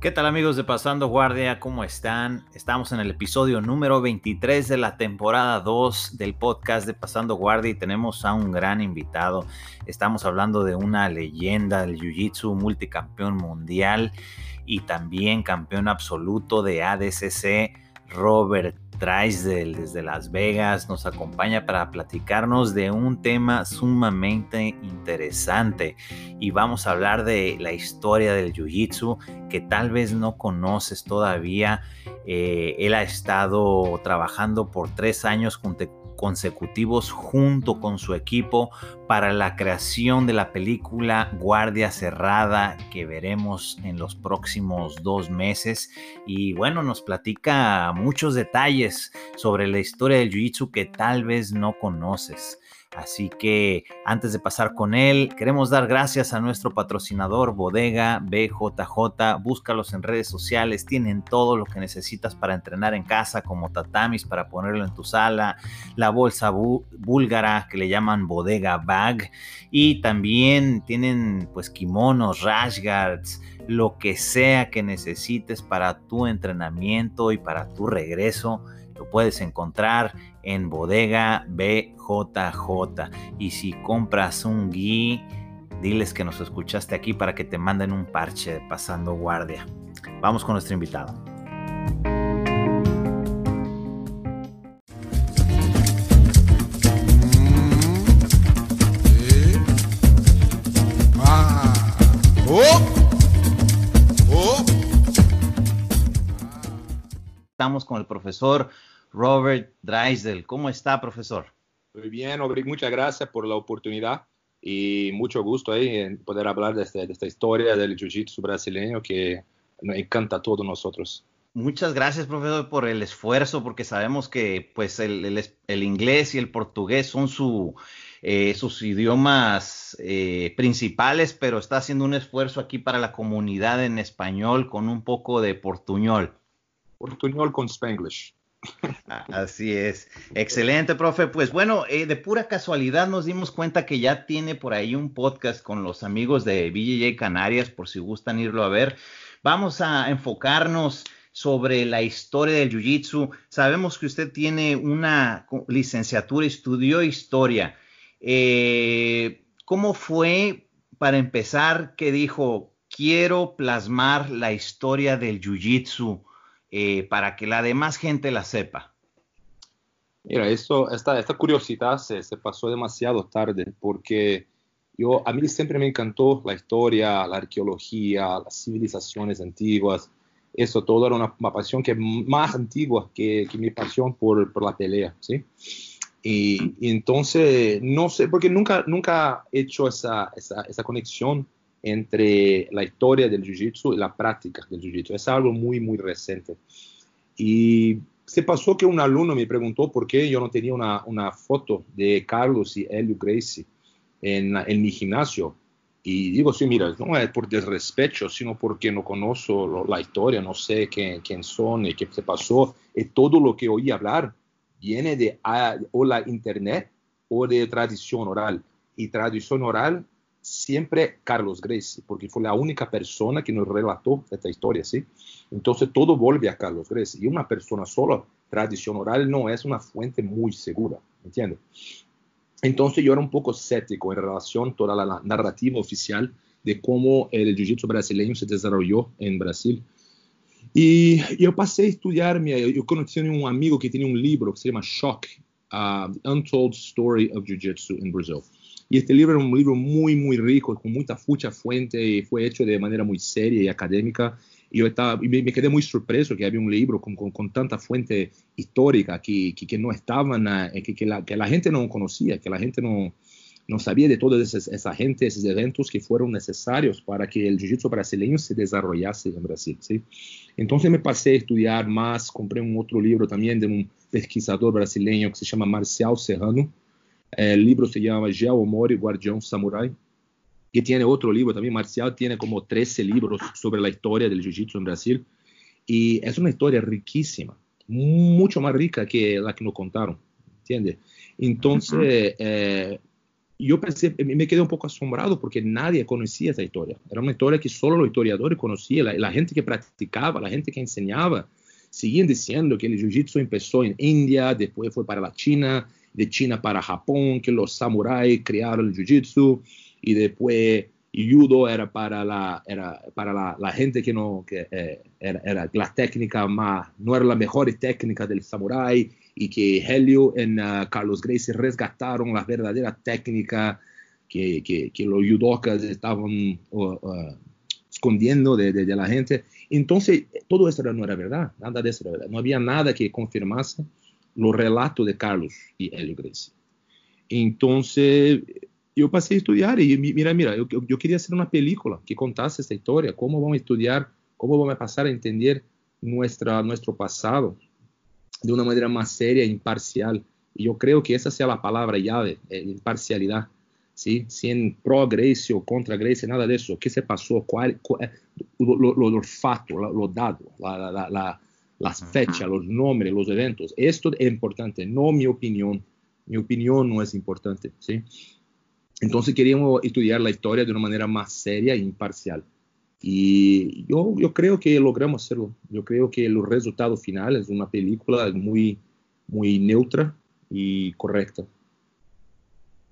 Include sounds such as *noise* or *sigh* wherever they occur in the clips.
¿Qué tal amigos de Pasando Guardia? ¿Cómo están? Estamos en el episodio número 23 de la temporada 2 del podcast de Pasando Guardia y tenemos a un gran invitado. Estamos hablando de una leyenda del Jiu-Jitsu, multicampeón mundial y también campeón absoluto de ADCC, Robert Drysdale desde Las Vegas nos acompaña para platicarnos de un tema sumamente interesante y vamos a hablar de la historia del Jiu-Jitsu que tal vez no conoces todavía. Eh, él ha estado trabajando por tres años consecutivos junto con su equipo para la creación de la película Guardia Cerrada que veremos en los próximos dos meses. Y bueno, nos platica muchos detalles sobre la historia del Jiu-Jitsu que tal vez no conoces. Así que antes de pasar con él, queremos dar gracias a nuestro patrocinador Bodega BJJ. Búscalos en redes sociales, tienen todo lo que necesitas para entrenar en casa, como tatamis para ponerlo en tu sala, la bolsa búlgara que le llaman Bodega Bag y también tienen pues kimonos, rash guards, lo que sea que necesites para tu entrenamiento y para tu regreso lo puedes encontrar en Bodega BJJ. Y si compras un gui, diles que nos escuchaste aquí para que te manden un parche de pasando guardia. Vamos con nuestro invitado. Estamos con el profesor Robert Dreisel. ¿Cómo está, profesor? Muy bien, muchas gracias por la oportunidad y mucho gusto ahí en poder hablar de, este, esta historia del jiu-jitsu brasileño que nos encanta a todos nosotros. Muchas gracias, profesor, por el esfuerzo, porque sabemos que pues el, inglés y el portugués son su, eh, sus idiomas eh, principales, pero está haciendo un esfuerzo aquí para la comunidad en español con un poco de portuñol. Portuñol con spanglish. Así es. Excelente, profe. Pues bueno, eh, de pura casualidad nos dimos cuenta que ya tiene por ahí un podcast con los amigos de BJJ Canarias, por si gustan irlo a ver. Vamos a enfocarnos sobre la historia del Jiu-Jitsu. Sabemos que usted tiene una licenciatura, estudió historia. Eh, ¿Cómo fue para empezar que dijo, quiero plasmar la historia del Jiu-Jitsu? Eh, para que la demás gente la sepa? Mira, esto, esta, esta curiosidad se, se, pasó demasiado tarde porque yo, a mí siempre me encantó la historia, la arqueología, las civilizaciones antiguas. Eso todo era una, pasión que más antigua que, que mi pasión por, por, la pelea, ¿sí? Y, y, entonces, no sé, porque nunca, nunca he hecho esa, esa, esa conexión entre la historia del jiu-jitsu y la práctica del jiu-jitsu. Es algo muy, muy reciente. Y se pasó que un alumno me preguntó por qué yo no tenía una, una foto de Carlos y Helio Gracie en, en, mi gimnasio. Y digo, sí, mira, no es por desrespeto, sino porque no conozco la historia, no sé quién, quién son y qué se pasó. Y todo lo que oí hablar viene de o la internet o de tradición oral. Y tradición oral siempre Carlos Gracie, porque fue la única persona que nos relató esta historia, ¿sí? Entonces todo vuelve a Carlos Gracie. Y una persona sola, tradición oral, no es una fuente muy segura, ¿entiendes? Entonces yo era un poco escéptico en relación a toda la narrativa oficial de cómo el jiu-jitsu brasileño se desarrolló en Brasil. Y yo pasé a estudiar, yo conocí a un amigo que tenía un libro que se llama Shock, uh, The Untold Story of Jiu-Jitsu in Brazil. Y este libro es un libro muy, muy rico, con mucha, mucha fuente, y fue hecho de manera muy seria y académica. Y yo estaba, me, me, quedé muy sorpreso que había un libro con, con, con tanta fuente histórica que, que, que no estaban, eh, que, que, la, que la gente no conocía, que la gente no, no sabía de toda esa, esa gente, esos eventos que fueron necesarios para que el jiu-jitsu brasileño se desarrollase en Brasil. ¿sí? Entonces me pasé a estudiar más, compré un otro libro también de un pesquisador brasileño que se llama Marcial Serrano, el libro se llama Geo Omori, Guardián Samurai, que tiene otro libro también, Marcial, tiene como 13 libros sobre la historia del Jiu-Jitsu en Brasil. Y es una historia riquísima, mucho más rica que la que nos contaron, ¿entiendes? Entonces, eh, yo pensé, me quedé un poco asombrado porque nadie conocía esa historia. Era una historia que solo los historiadores conocían, la, la gente que practicaba, la gente que enseñaba. Seguían diciendo que el jiu-jitsu empezó en India, después fue para la China, de China para Japón, que los samuráis crearon el jiu-jitsu y después judo era para la, era para la, gente que no, que eh, era, la técnica más, no era la mejor técnica del samurái y que Helio y uh, Carlos Gracie resgataron la verdadera técnica que, que, que los judokas estaban escondiendo de, de, de, la gente. Entonces, todo eso no era verdad, nada de eso era verdad. No había nada que confirmase los relatos de Carlos y Helio Gracie. Entonces, eu passei a estudar e mira, mira, eu, eu queria hacer uma película que contasse essa história, como vamos estudar, como vamos passar a entender nuestra, nosso passado de uma maneira mais séria e imparcial. E eu creio que essa seja a palavra-chave, é imparcialidade. ¿sí? Sin pro Grecia ou contra Grecia, nada disso. O que se passou, qual, qual, o, o, o fato, o dado, la, la, la, las fechas, os nomes, os eventos. Isto é importante, não minha opinião. Minha opinião não é importante, ¿sí? Entonces queríamos estudiar la historia de una manera más seria e imparcial. Y yo, yo creo que logramos hacerlo. Yo creo que el resultado final es una película muy, muy neutra y correcta.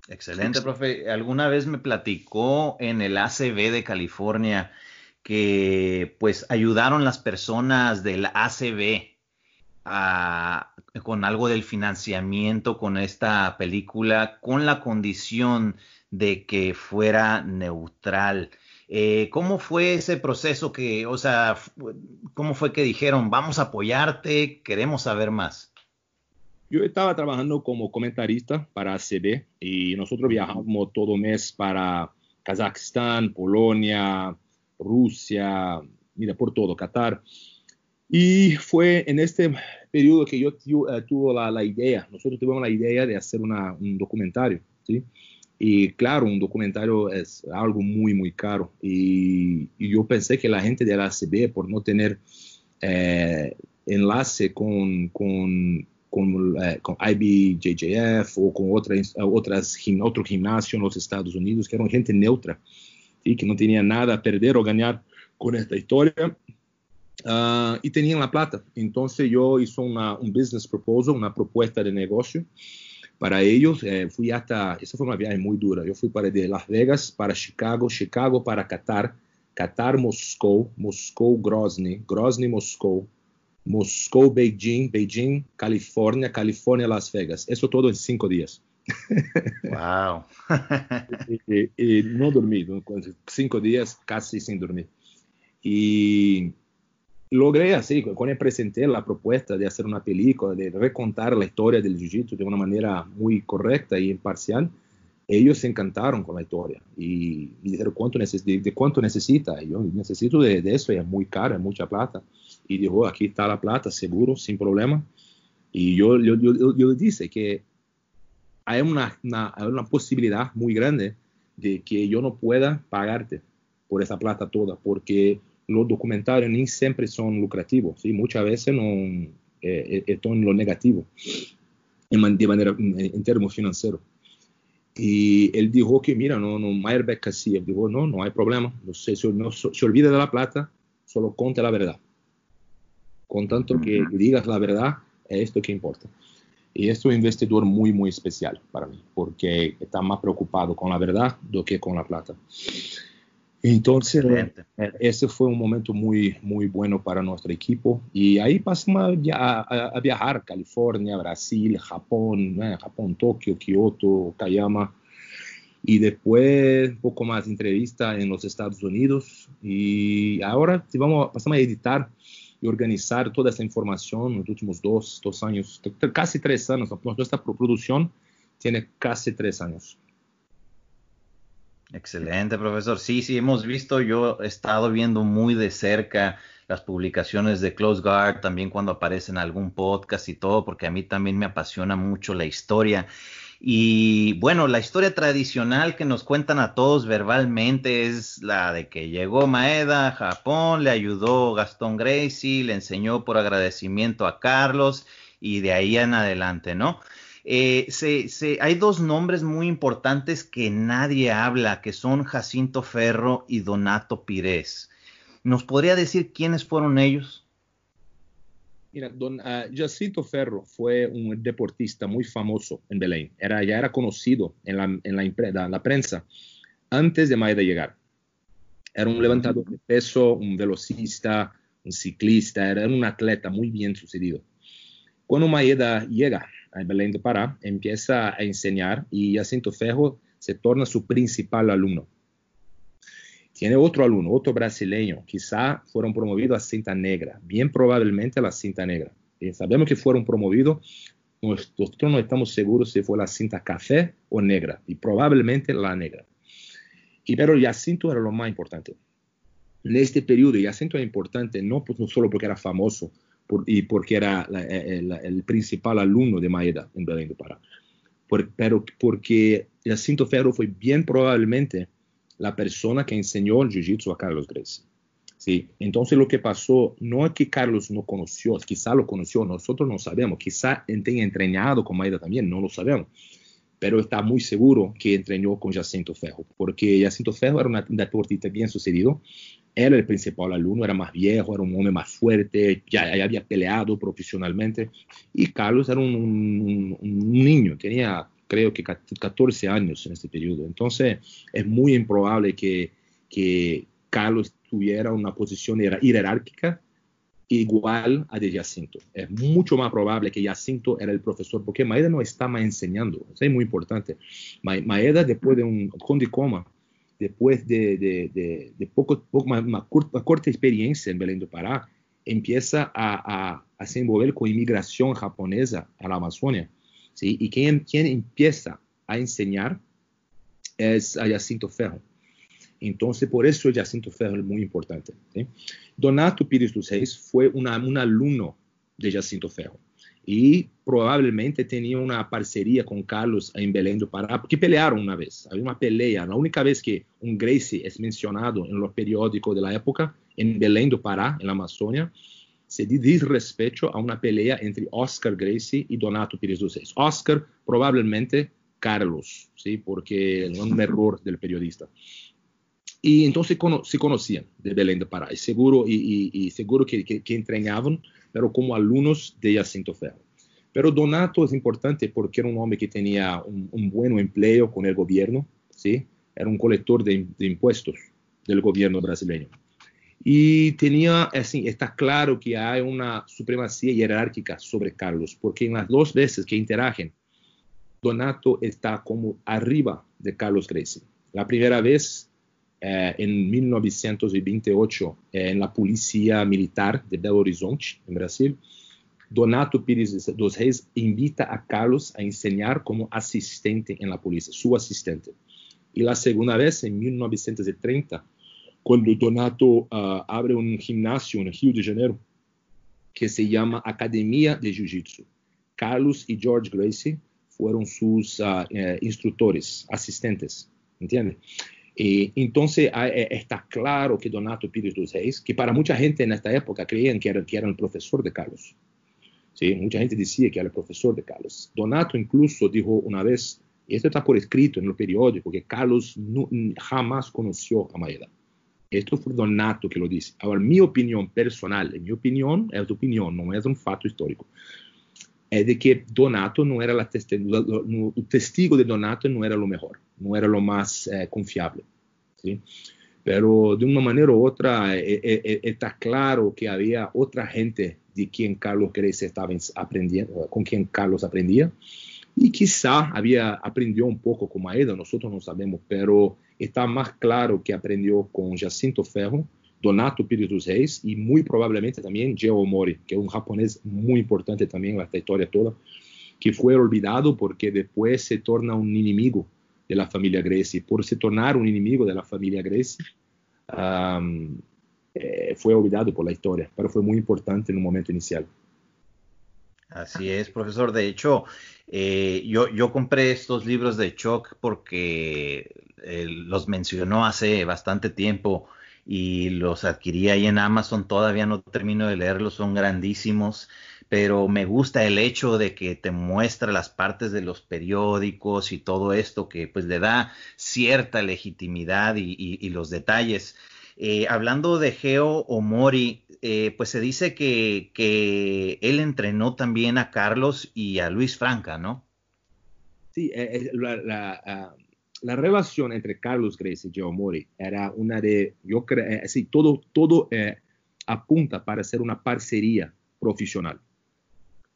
Excelente, profe. Alguna vez me platicó en el ACB de California que pues ayudaron las personas del ACB con algo del financiamiento con esta película, con la condición de que fuera neutral. Eh, ¿Cómo fue ese proceso que, o sea, cómo fue que dijeron, vamos a apoyarte, queremos saber más? Yo estaba trabajando como comentarista para ACB y nosotros viajamos todo mes para Kazajstán, Polonia, Rusia, mira, por todo, Qatar. Y fue en este periodo que yo uh, tuve la, la, idea, nosotros tuvimos la idea de hacer una, un documentario, ¿sí? Y claro, un documentario es algo muy, muy caro. Y, y yo pensé que la gente de la ACB, por no tener eh, enlace con, con, con, eh, con, IBJJF o con otras, otras, otro gimnasio en los Estados Unidos, que eran gente neutra, y que no tenía nada a perder o ganar con esta historia. Uh, y tenían la plata. Entonces yo hice una, un business proposal, una propuesta de negocio para ellos. Eh, fui hasta, esa fue una viaje muy dura. Yo fui para de Las Vegas para Chicago, Chicago para Qatar, Qatar, Moscou, Moscou, Grozny, Grozny, Moscou, Moscou, Beijing, Beijing, California, California, Las Vegas. Eso todo en cinco días. Wow. *laughs* y, no dormí, cinco días casi sin dormir. Y logré así, cuando presenté la propuesta de hacer una película, de recontar la historia del jiu-jitsu de una manera muy correcta y imparcial, ellos se encantaron con la historia y, y dijeron de, cuánto necesita. Y yo necesito de, eso, es muy caro, es mucha plata. Y dijo, aquí está la plata, seguro, sin problema. Y yo, yo dije que hay una, una, una posibilidad muy grande de que yo no pueda pagarte por esa plata toda, porque los documentarios ni siempre son lucrativos, ¿sí? muchas veces no, eh, eh, están en lo negativo en, de manera, en términos financieros. Y él dijo que, mira, no, no, Meyerbeck así, él dijo, no, no hay problema, no se, no, se olvida de la plata, solo conte la verdad. Con tanto que digas la verdad, es esto que importa. Y es un investidor muy, muy especial para mí, porque está más preocupado con la verdad do que con la plata. Entonces, ese fue un momento muy, muy bueno para nuestro equipo. Y ahí pasamos a, a, a viajar, California, Brasil, Japón, ¿eh? Japón, Tokio, Kioto, Kayama. Y después un poco más de entrevista en los Estados Unidos. Y ahora vamos, pasamos a editar y organizar toda esa información en los últimos dos, dos años, casi tres años. Nuestra producción tiene casi tres años. Excelente, profesor. Sí, sí, hemos visto, yo he estado viendo muy de cerca las publicaciones de Close Guard, también cuando aparecen algún podcast y todo, porque a mí también me apasiona mucho la historia. Y bueno, la historia tradicional que nos cuentan a todos verbalmente es la de que llegó Maeda a Japón, le ayudó Gastón Gracie, le enseñó por agradecimiento a Carlos y de ahí en adelante, ¿no? Eh, hay dos nombres muy importantes que nadie habla, que son Jacinto Ferro y Donato Pires. ¿Nos podría decir quiénes fueron ellos? Mira, don Jacinto Ferro fue un deportista muy famoso en Belén. Era, ya era conocido en la, en la, la prensa antes de Maeda llegar. Era un levantador de peso, un velocista, un ciclista, era un atleta muy bien sucedido. Cuando Maeda llega a Belén de Pará, empieza a enseñar y Jacinto Ferro se torna su principal alumno. Tiene otro alumno, otro brasileño, quizá fueron promovidos a cinta negra, bien probablemente a la cinta negra. Y sabemos que fueron promovidos, nosotros no estamos seguros si fue la cinta café o negra, y probablemente la negra. Y pero Jacinto era lo más importante. En este periodo, Jacinto era importante no, no solo porque era famoso y porque era eh, eh, el, principal alumno de Maeda en Belén do Pará, pero porque Jacinto Ferro fue bien probablemente la persona que enseñó el jiu-jitsu a Carlos Gracie. ¿sí? Entonces lo que pasó no es que Carlos no conoció, quizá lo conoció, nosotros no sabemos, quizá tenga entrenado con Maeda también, no lo sabemos, pero está muy seguro que entrenó con Jacinto Ferro, porque Jacinto Ferro era un deportista bien sucedido, era el principal alumno, era más viejo, era un hombre más fuerte, ya, ya había peleado profesionalmente, y Carlos era un, un niño, tenía creo que 14 años en este periodo. Entonces, es muy improbable que, que Carlos tuviera una posición jerárquica igual a de Jacinto. Es mucho más probable que Jacinto era el profesor, porque Maeda no está más enseñando. Eso es muy importante. Maeda, después de un conde coma, después de, de, de, poco, poco más, corta, corta, experiencia en Belém do Pará, empieza a, a, a se envolver con inmigración japonesa a la Amazonia Y quien, quien empieza a enseñar es a Jacinto Ferro. Entonces, por eso Jacinto Ferro es muy importante. Donato Pires dos Reis fue una, un alumno de Jacinto Ferro y probablemente tenía una parcería con Carlos en Belém do Pará, porque pelearon una vez, había una pelea, la única vez que un Gracie es mencionado en los periódicos de la época, en Belém do Pará, en la Amazonia, se diz respeito a uma pelea entre Oscar Gracie e Donato Pires Reis. Oscar, provavelmente Carlos, ¿sí? porque é um erro do periodista. E então se, cono se conheciam de Belém de Pará, seguro, e, e seguro que, que, que entrenavam, pero como alunos de Jacinto Ferro. Pero Donato é importante porque era um homem que tinha um, um bom emprego com o governo, ¿sí? era um coletor de, de impostos do governo brasileiro. Y tenía, así, está claro que hay una supremacía jerárquica sobre Carlos, porque en las dos veces que interagen, Donato está como arriba de Carlos Gracie. La primera vez eh, en 1928 eh, en la Policía Militar de Belo Horizonte, en Brasil, Donato Pires dos Reis invita a Carlos a enseñar como asistente en la policía, su asistente. Y la segunda vez, en 1930, cuando Donato uh, abre un gimnasio en Rio de Janeiro que se llama Academia de Jiu-Jitsu. Carlos y George Gracie fueron sus uh, eh, instructores, asistentes, ¿entiende? Y entonces eh, está claro que Donato Pires dos Reis, que para mucha gente en esta época creían que era, que era el profesor de Carlos. ¿sí? Mucha gente decía que era el profesor de Carlos. Donato incluso dijo una vez, y esto está por escrito en el periódico, que Carlos no, jamás conoció a Maeda. Esto fue Donato que lo dice. Ahora, mi opinión personal, mi opinión es tu opinión, no es un fato histórico, es de que Donato no era la testigo, el testigo de Donato no era lo mejor, no era lo más eh, confiable. ¿sí? Pero de una manera u otra eh, eh, está claro que había otra gente de quien Carlos Grecia estaba aprendiendo, con quien Carlos aprendía, y quizá había aprendido un poco con Maeda, nosotros no sabemos, pero está más claro que aprendió con Jacinto Ferro, Donato Pires dos Reis y muy probablemente también Geo Mori, que es un japonés muy importante también en esta historia toda, que fue olvidado porque después se torna un enemigo de la familia Gracie. Por se tornar un enemigo de la familia Gracie, um, eh, olvidado por la historia, pero fue importante un momento inicial. Así es, profesor. De hecho, eh, yo, yo compré estos libros de Choc porque eh, los mencionó hace bastante tiempo y los adquirí ahí en Amazon. Todavía no termino de leerlos, son grandísimos. pero me gusta el hecho de que te muestra las partes de los periódicos y todo esto que pues le da cierta legitimidad y, los detalles. Eh, hablando de Geo Omori, eh, pues se dice que, que, él entrenó también a Carlos y a Luis Franca, ¿no? Sí, eh, la, ah, la, relación entre Carlos Gracie y Geo Omori era una de, yo creo, sí, todo, todo apunta para ser una parcería profesional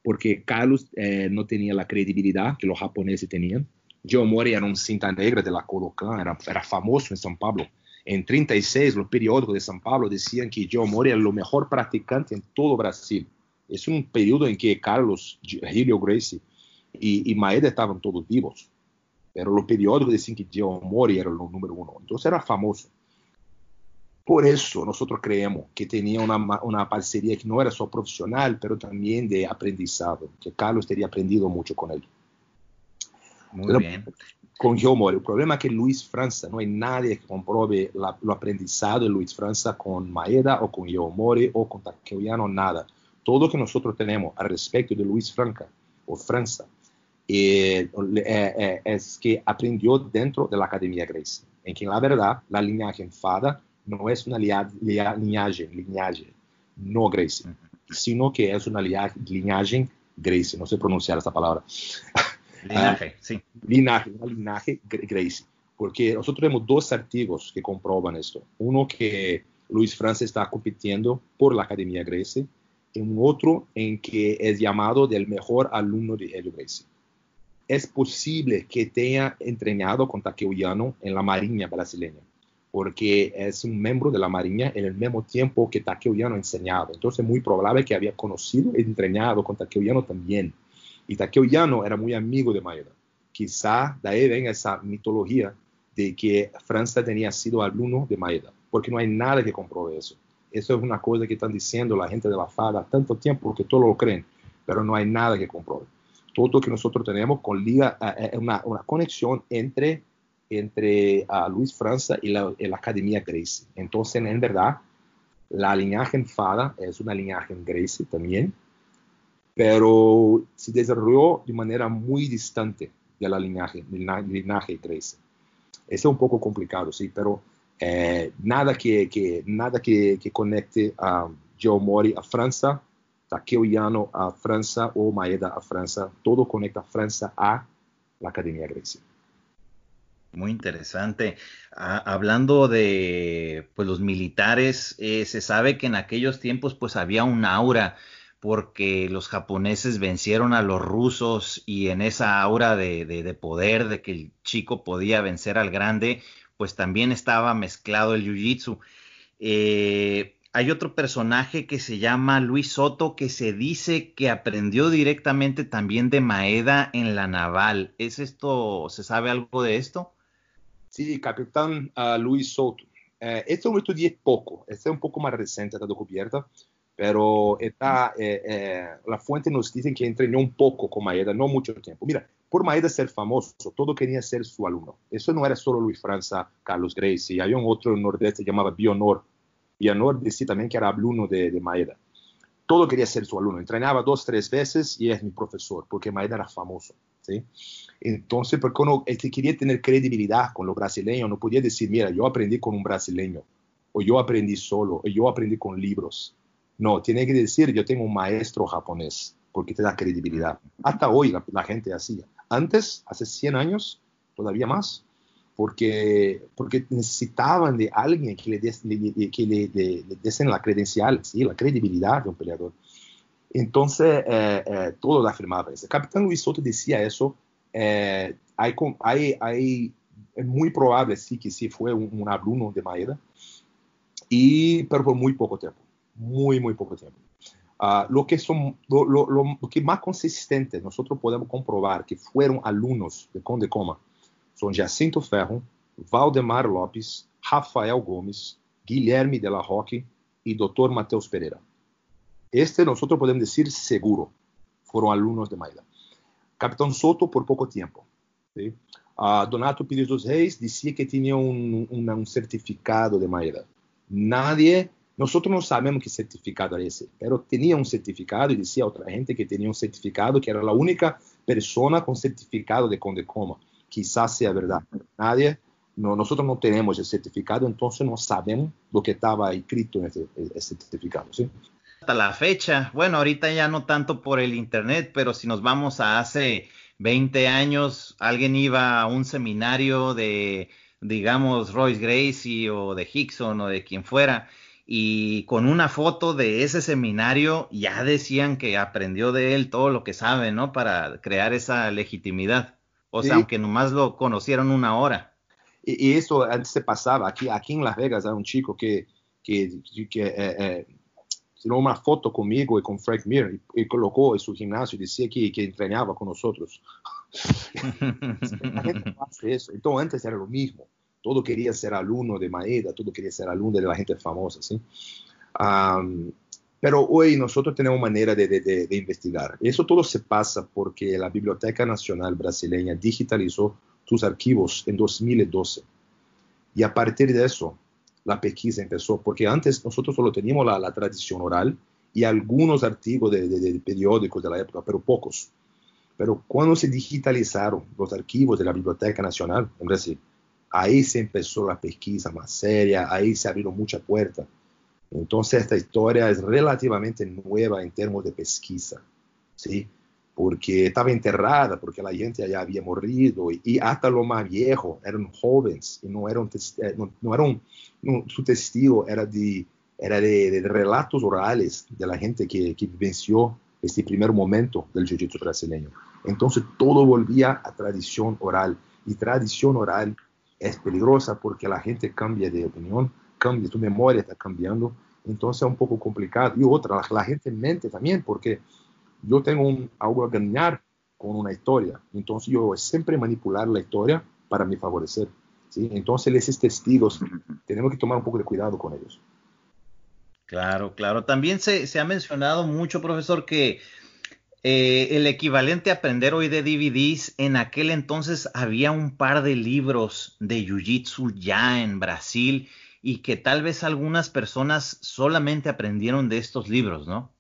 porque Carlos eh, no tenía la credibilidad que los japoneses tenían. Joe Mori era un cinta negra de la Kodokan, era, era famoso en São Paulo. En 36, los periódicos de São Paulo decían que Joe Mori era el mejor practicante en todo Brasil. Es un periodo en que Carlos, Helio Gracie y, y Maeda estaban todos vivos. Pero los periódicos decían que Joe Mori era el número uno. Entonces era famoso. Por eso nosotros creemos que tenía una, una parcería que no era solo profesional, pero también de aprendizado, que Carlos tenía aprendido mucho con él. Muy bien. Con Gilmore, el problema es que Luis Franza, no hay nadie que compruebe la, lo aprendizado de Luis Franza con Maeda o con Gilmore o con Takeuiano, nada. Todo lo que nosotros tenemos al respecto de Luis Franca o Franza eh, eh, eh, es que aprendió dentro de la Academia Gracie, en que la verdad la línea enfada no es una linaje, linaje no Gracie, sino que es una linaje Gracie, no sé pronunciar esta palabra. *laughs* Linaje, sí. Linaje, linaje Gracie, porque nosotros tenemos dos artículos que comprueban esto. Uno que Luis Francis está compitiendo por la Academia Gracie, y un otro en que es llamado del mejor alumno de Helio Gracie. Es posible que tenga entrenado con Takeuiano en la Marinha brasileña porque es un miembro de la Marina en el mismo tiempo que Takeuiano enseñaba. Entonces es muy probable que había conocido y entrenado con Takeuiano también. Y Takeuiano era muy amigo de Maeda. Quizá de ahí venga esa mitología de que Francia tenía sido alumno de Maeda, porque no hay nada que compruebe eso. Eso es una cosa que están diciendo la gente de la FADA tanto tiempo que todos lo creen, pero no hay nada que compruebe. Todo lo que nosotros tenemos con eh, eh, una, conexión entre entre uh, Luis Franza y la, la, Academia Gracie. Entonces, en verdad, la linaje Fada es una linaje Gracie también, pero se desarrolló de manera muy distante de la linaje, linaje Gracie. Eso es un poco complicado, sí, pero eh, nada, que, que, nada que, que conecte a Joe Mori a Francia, Takeo Yano a Francia o Maeda a Francia, todo conecta a Francia a la Academia Gracie. Muy interesante. Ah, hablando de pues, los militares, eh, se sabe que en aquellos tiempos pues había un aura porque los japoneses vencieron a los rusos y en esa aura de, de, poder, de que el chico podía vencer al grande, pues también estaba mezclado el jiu-jitsu. Eh, hay otro personaje que se llama Luis Soto que se dice que aprendió directamente también de Maeda en la naval. ¿Es esto, se sabe algo de esto? Sí, capitán uh, Luis Soto. Eh, este lo estudié poco, este es un poco más reciente esta descubierta, pero está, eh, eh, la fuente nos dice que entrenó un poco con Maeda, no mucho tiempo. Mira, por Maeda ser famoso, todo quería ser su alumno. Eso no era solo Luis Franza, Carlos Gracie, había un otro en Nordeste que llamaba Bionor. Bionor decía también que era alumno de, de Maeda. Todo quería ser su alumno. Entrenaba dos, tres veces y es mi profesor, porque Maeda era famoso. ¿sí? Entonces, porque uno este, quería tener credibilidad con los brasileños, no podía decir, mira, yo aprendí con un brasileño, o yo aprendí solo, o yo aprendí con libros. No, tiene que decir, yo tengo un maestro japonés, porque te da credibilidad. Hasta hoy la, gente hacía. Antes, hace 100 años, todavía más, porque, porque necesitaban de alguien que le, des, que le, desen la credencial, ¿sí? la credibilidad de un peleador. Entonces, eh, eh, todo afirmaba eso. Capitán Luis Soto decía eso aí, aí é muito provável sim que sim foi um, um aluno de Maeda e pero por muito pouco tempo muito muito pouco tempo uh, lo que son lo, lo, lo, que más consistente nosotros podemos comprobar que fueron alumnos de Conde Coma son Jacinto Ferro Valdemar Lopes Rafael Gomes Guilherme de la Roque e Dr. Mateus Pereira este nosotros podemos decir seguro fueron alumnos de Maeda Capitão Soto por pouco tempo. ¿sí? Uh, Donato Pires dos Reis dizia que tinha um, um, um certificado de Maeda. Nadie, nosotros no sabemos qué certificado era ese, pero tenía un certificado y decía otra gente que tenía un certificado que era la única persona con certificado de Conde Coma. Quizás sea verdad. Nadie, no, nosotros no tenemos el certificado, entonces no sabemos lo que estaba escrito en ese, ese certificado. ¿sí? Hasta la fecha, bueno, ahorita ya no tanto por el Internet, pero si nos vamos a hace 20 años, alguien iba a un seminario de, digamos, Royce Gracie o de Hickson o de quien fuera, y con una foto de ese seminario ya decían que aprendió de él todo lo que sabe, ¿no? Para crear esa legitimidad. O sea, aunque nomás lo conocieron una hora. Y, eso antes se pasaba. Aquí, aquí en Las Vegas hay un chico que, que, que eh, eh, tiró una foto conmigo y con Frank Mir y, colocó en su gimnasio y decía que, que entrenaba con nosotros. *laughs* *laughs* La gente hace eso. Entonces antes era lo mismo todo quería ser alumno de Maeda, todo quería ser alumno de la gente famosa, ¿sí? pero hoy nosotros tenemos manera de, de, investigar. Eso todo se pasa porque la Biblioteca Nacional Brasileña digitalizó sus archivos en 2012. Y a partir de eso, la pesquisa empezó, porque antes nosotros solo teníamos la, la tradición oral y algunos artículos de, periódicos de la época, pero pocos. Pero cuando se digitalizaron los archivos de la Biblioteca Nacional en Brasil, ahí se empezó la pesquisa más seria, ahí se abrieron muchas puertas. Entonces esta historia es relativamente nueva en términos de pesquisa, ¿sí? Porque estaba enterrada, porque la gente ya había morido y, hasta lo más viejo eran jóvenes y no eran, eh, no, eran su testigo era de, era de, relatos orales de la gente que, que vivenció este primer momento del jiu-jitsu brasileño. Entonces todo volvía a tradición oral y tradición oral es peligrosa porque la gente cambia de opinión, cambia, tu memoria está cambiando, entonces es un poco complicado. Y otra, la, gente mente también porque yo tengo un, algo a ganar con una historia, entonces yo siempre manipular la historia para mi favorecer. ¿sí? Entonces esos testigos tenemos que tomar un poco de cuidado con ellos. Claro, claro. También se, se ha mencionado mucho, profesor, que eh, el equivalente a aprender hoy de DVDs, en aquel entonces había un par de libros de Jiu-Jitsu ya en Brasil y que tal vez algunas personas solamente aprendieron de estos libros, ¿no?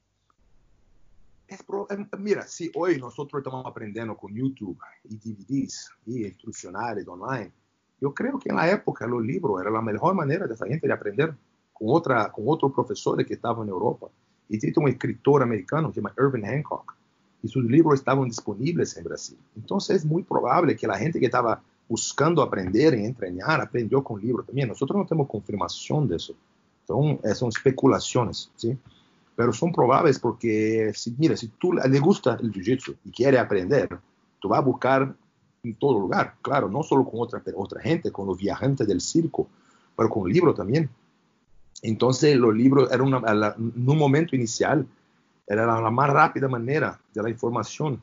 Em, mira, si hoy nosotros estamos aprendiendo con YouTube y DVDs y instruccionales online, yo creo que en la época los libros era la mejor manera de esa gente de aprender con, otra, con otros profesores que estaban en Europa. Y tiene un escritor americano que se llama Irvin Hancock, y sus libros estaban disponibles en Brasil. Entonces es muy probable que la gente que estaba buscando aprender y entrenar aprendió con libros también. Nosotros no tenemos confirmación de eso. Son, eh, son especulaciones, ¿sí? Pero son probables porque, si, mira, si tú le gusta el jiu-jitsu y quiere aprender, tú vas a buscar en todo lugar, claro, no solo con otra, otra gente, con los viajantes del circo, pero con libros también. Entonces los libros eran en un momento inicial, era la más rápida manera de la información,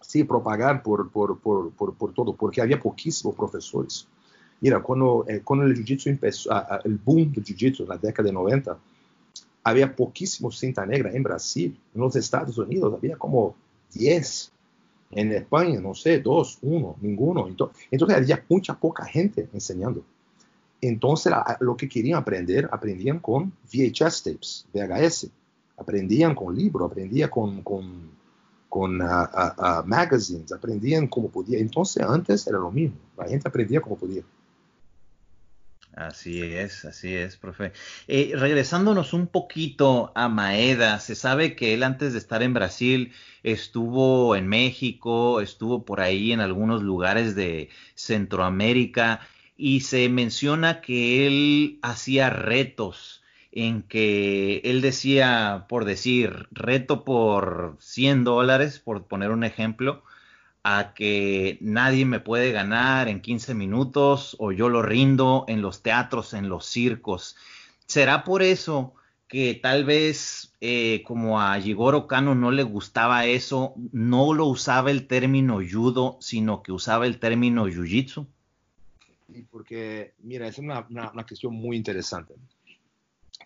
sí, propagar por, por, por, por todo, porque había poquísimos profesores. Mira, cuando, eh, cuando el jiu-jitsu empezó, el boom del jiu-jitsu en la década de 90, había poquísimos cinta negra en Brasil, en los Estados Unidos había como 10, en España, no sé, dos, uno, ninguno. Entonces, entonces había mucha poca gente enseñando. Entonces, lo que querían aprender, aprendían con VHS tapes, VHS aprendían con libros, aprendían con, con, con magazines, aprendían como podía. Entonces antes era lo mismo, la gente aprendía como podía. Así es, así es, profe. Eh, regresándonos un poquito a Maeda, se sabe que él antes de estar en Brasil estuvo en México, estuvo por ahí en algunos lugares de Centroamérica y se menciona que él hacía retos en que él decía, por decir, reto por 100 dólares, por poner un ejemplo, a que nadie me puede ganar en 15 minutos o yo lo rindo en los teatros, en los circos. ¿Será por eso que tal vez eh, como a Jigoro Kano no le gustaba eso, no lo usaba el término judo, sino que usaba el término jiu-jitsu? Porque, mira, es una, una cuestión muy interesante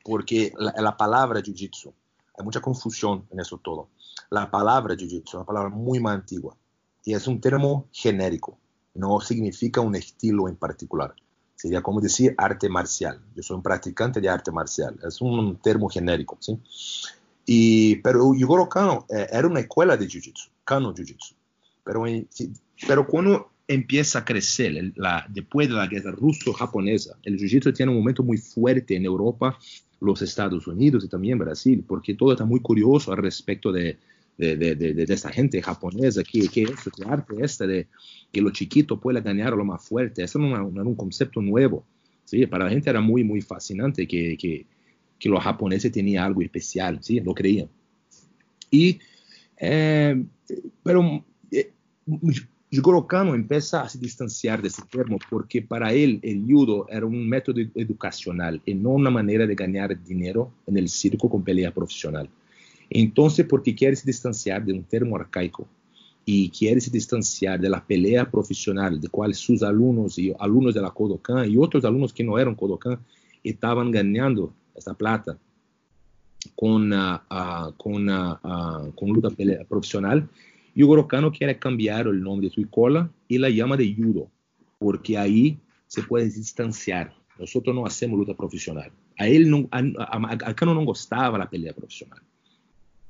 porque la, la palabra jiu-jitsu, hay mucha confusión en eso todo. La palabra jiu-jitsu es una palabra muy más antigua y es un término genérico, no significa un estilo en particular. Sería como decir arte marcial. Yo soy un practicante de arte marcial. Es un termo genérico, ¿sí? Y, pero Yugoro Kano eh, era una escuela de Jiu-Jitsu, Kano Jiu-Jitsu. Pero, pero cuando empieza a crecer, la, después de la guerra ruso-japonesa, el Jiu-Jitsu tiene un momento muy fuerte en Europa, los Estados Unidos y también Brasil, porque todo está muy curioso al respecto de, de, de, de, esta gente japonesa, que, que es el arte este de que lo chiquito puede ganar lo más fuerte, eso era, un concepto nuevo. ¿sí? Para la gente era muy, muy fascinante que, que, que los japoneses tenían algo especial, ¿sí? lo creían. Y, eh, pero eh, Jigoro Kano empieza a se distanciar de ese termo porque para él el judo era un método educacional y no una manera de ganar dinero en el circo con pelea profesional. Entonces, porque quiere se distanciar de un termo arcaico y quiere se distanciar de la pelea profesional, de cual sus alumnos y alumnos de la Kodokan y otros alumnos que no eran Kodokan estaban ganando esta plata con, uh, con, uh, con luta profesional, y Kano quiere cambiar el nombre de su escuela y la llama de judo, porque ahí se puede distanciar. Nosotros no hacemos luta profesional. A él no, a, a, no gustaba la pelea profesional.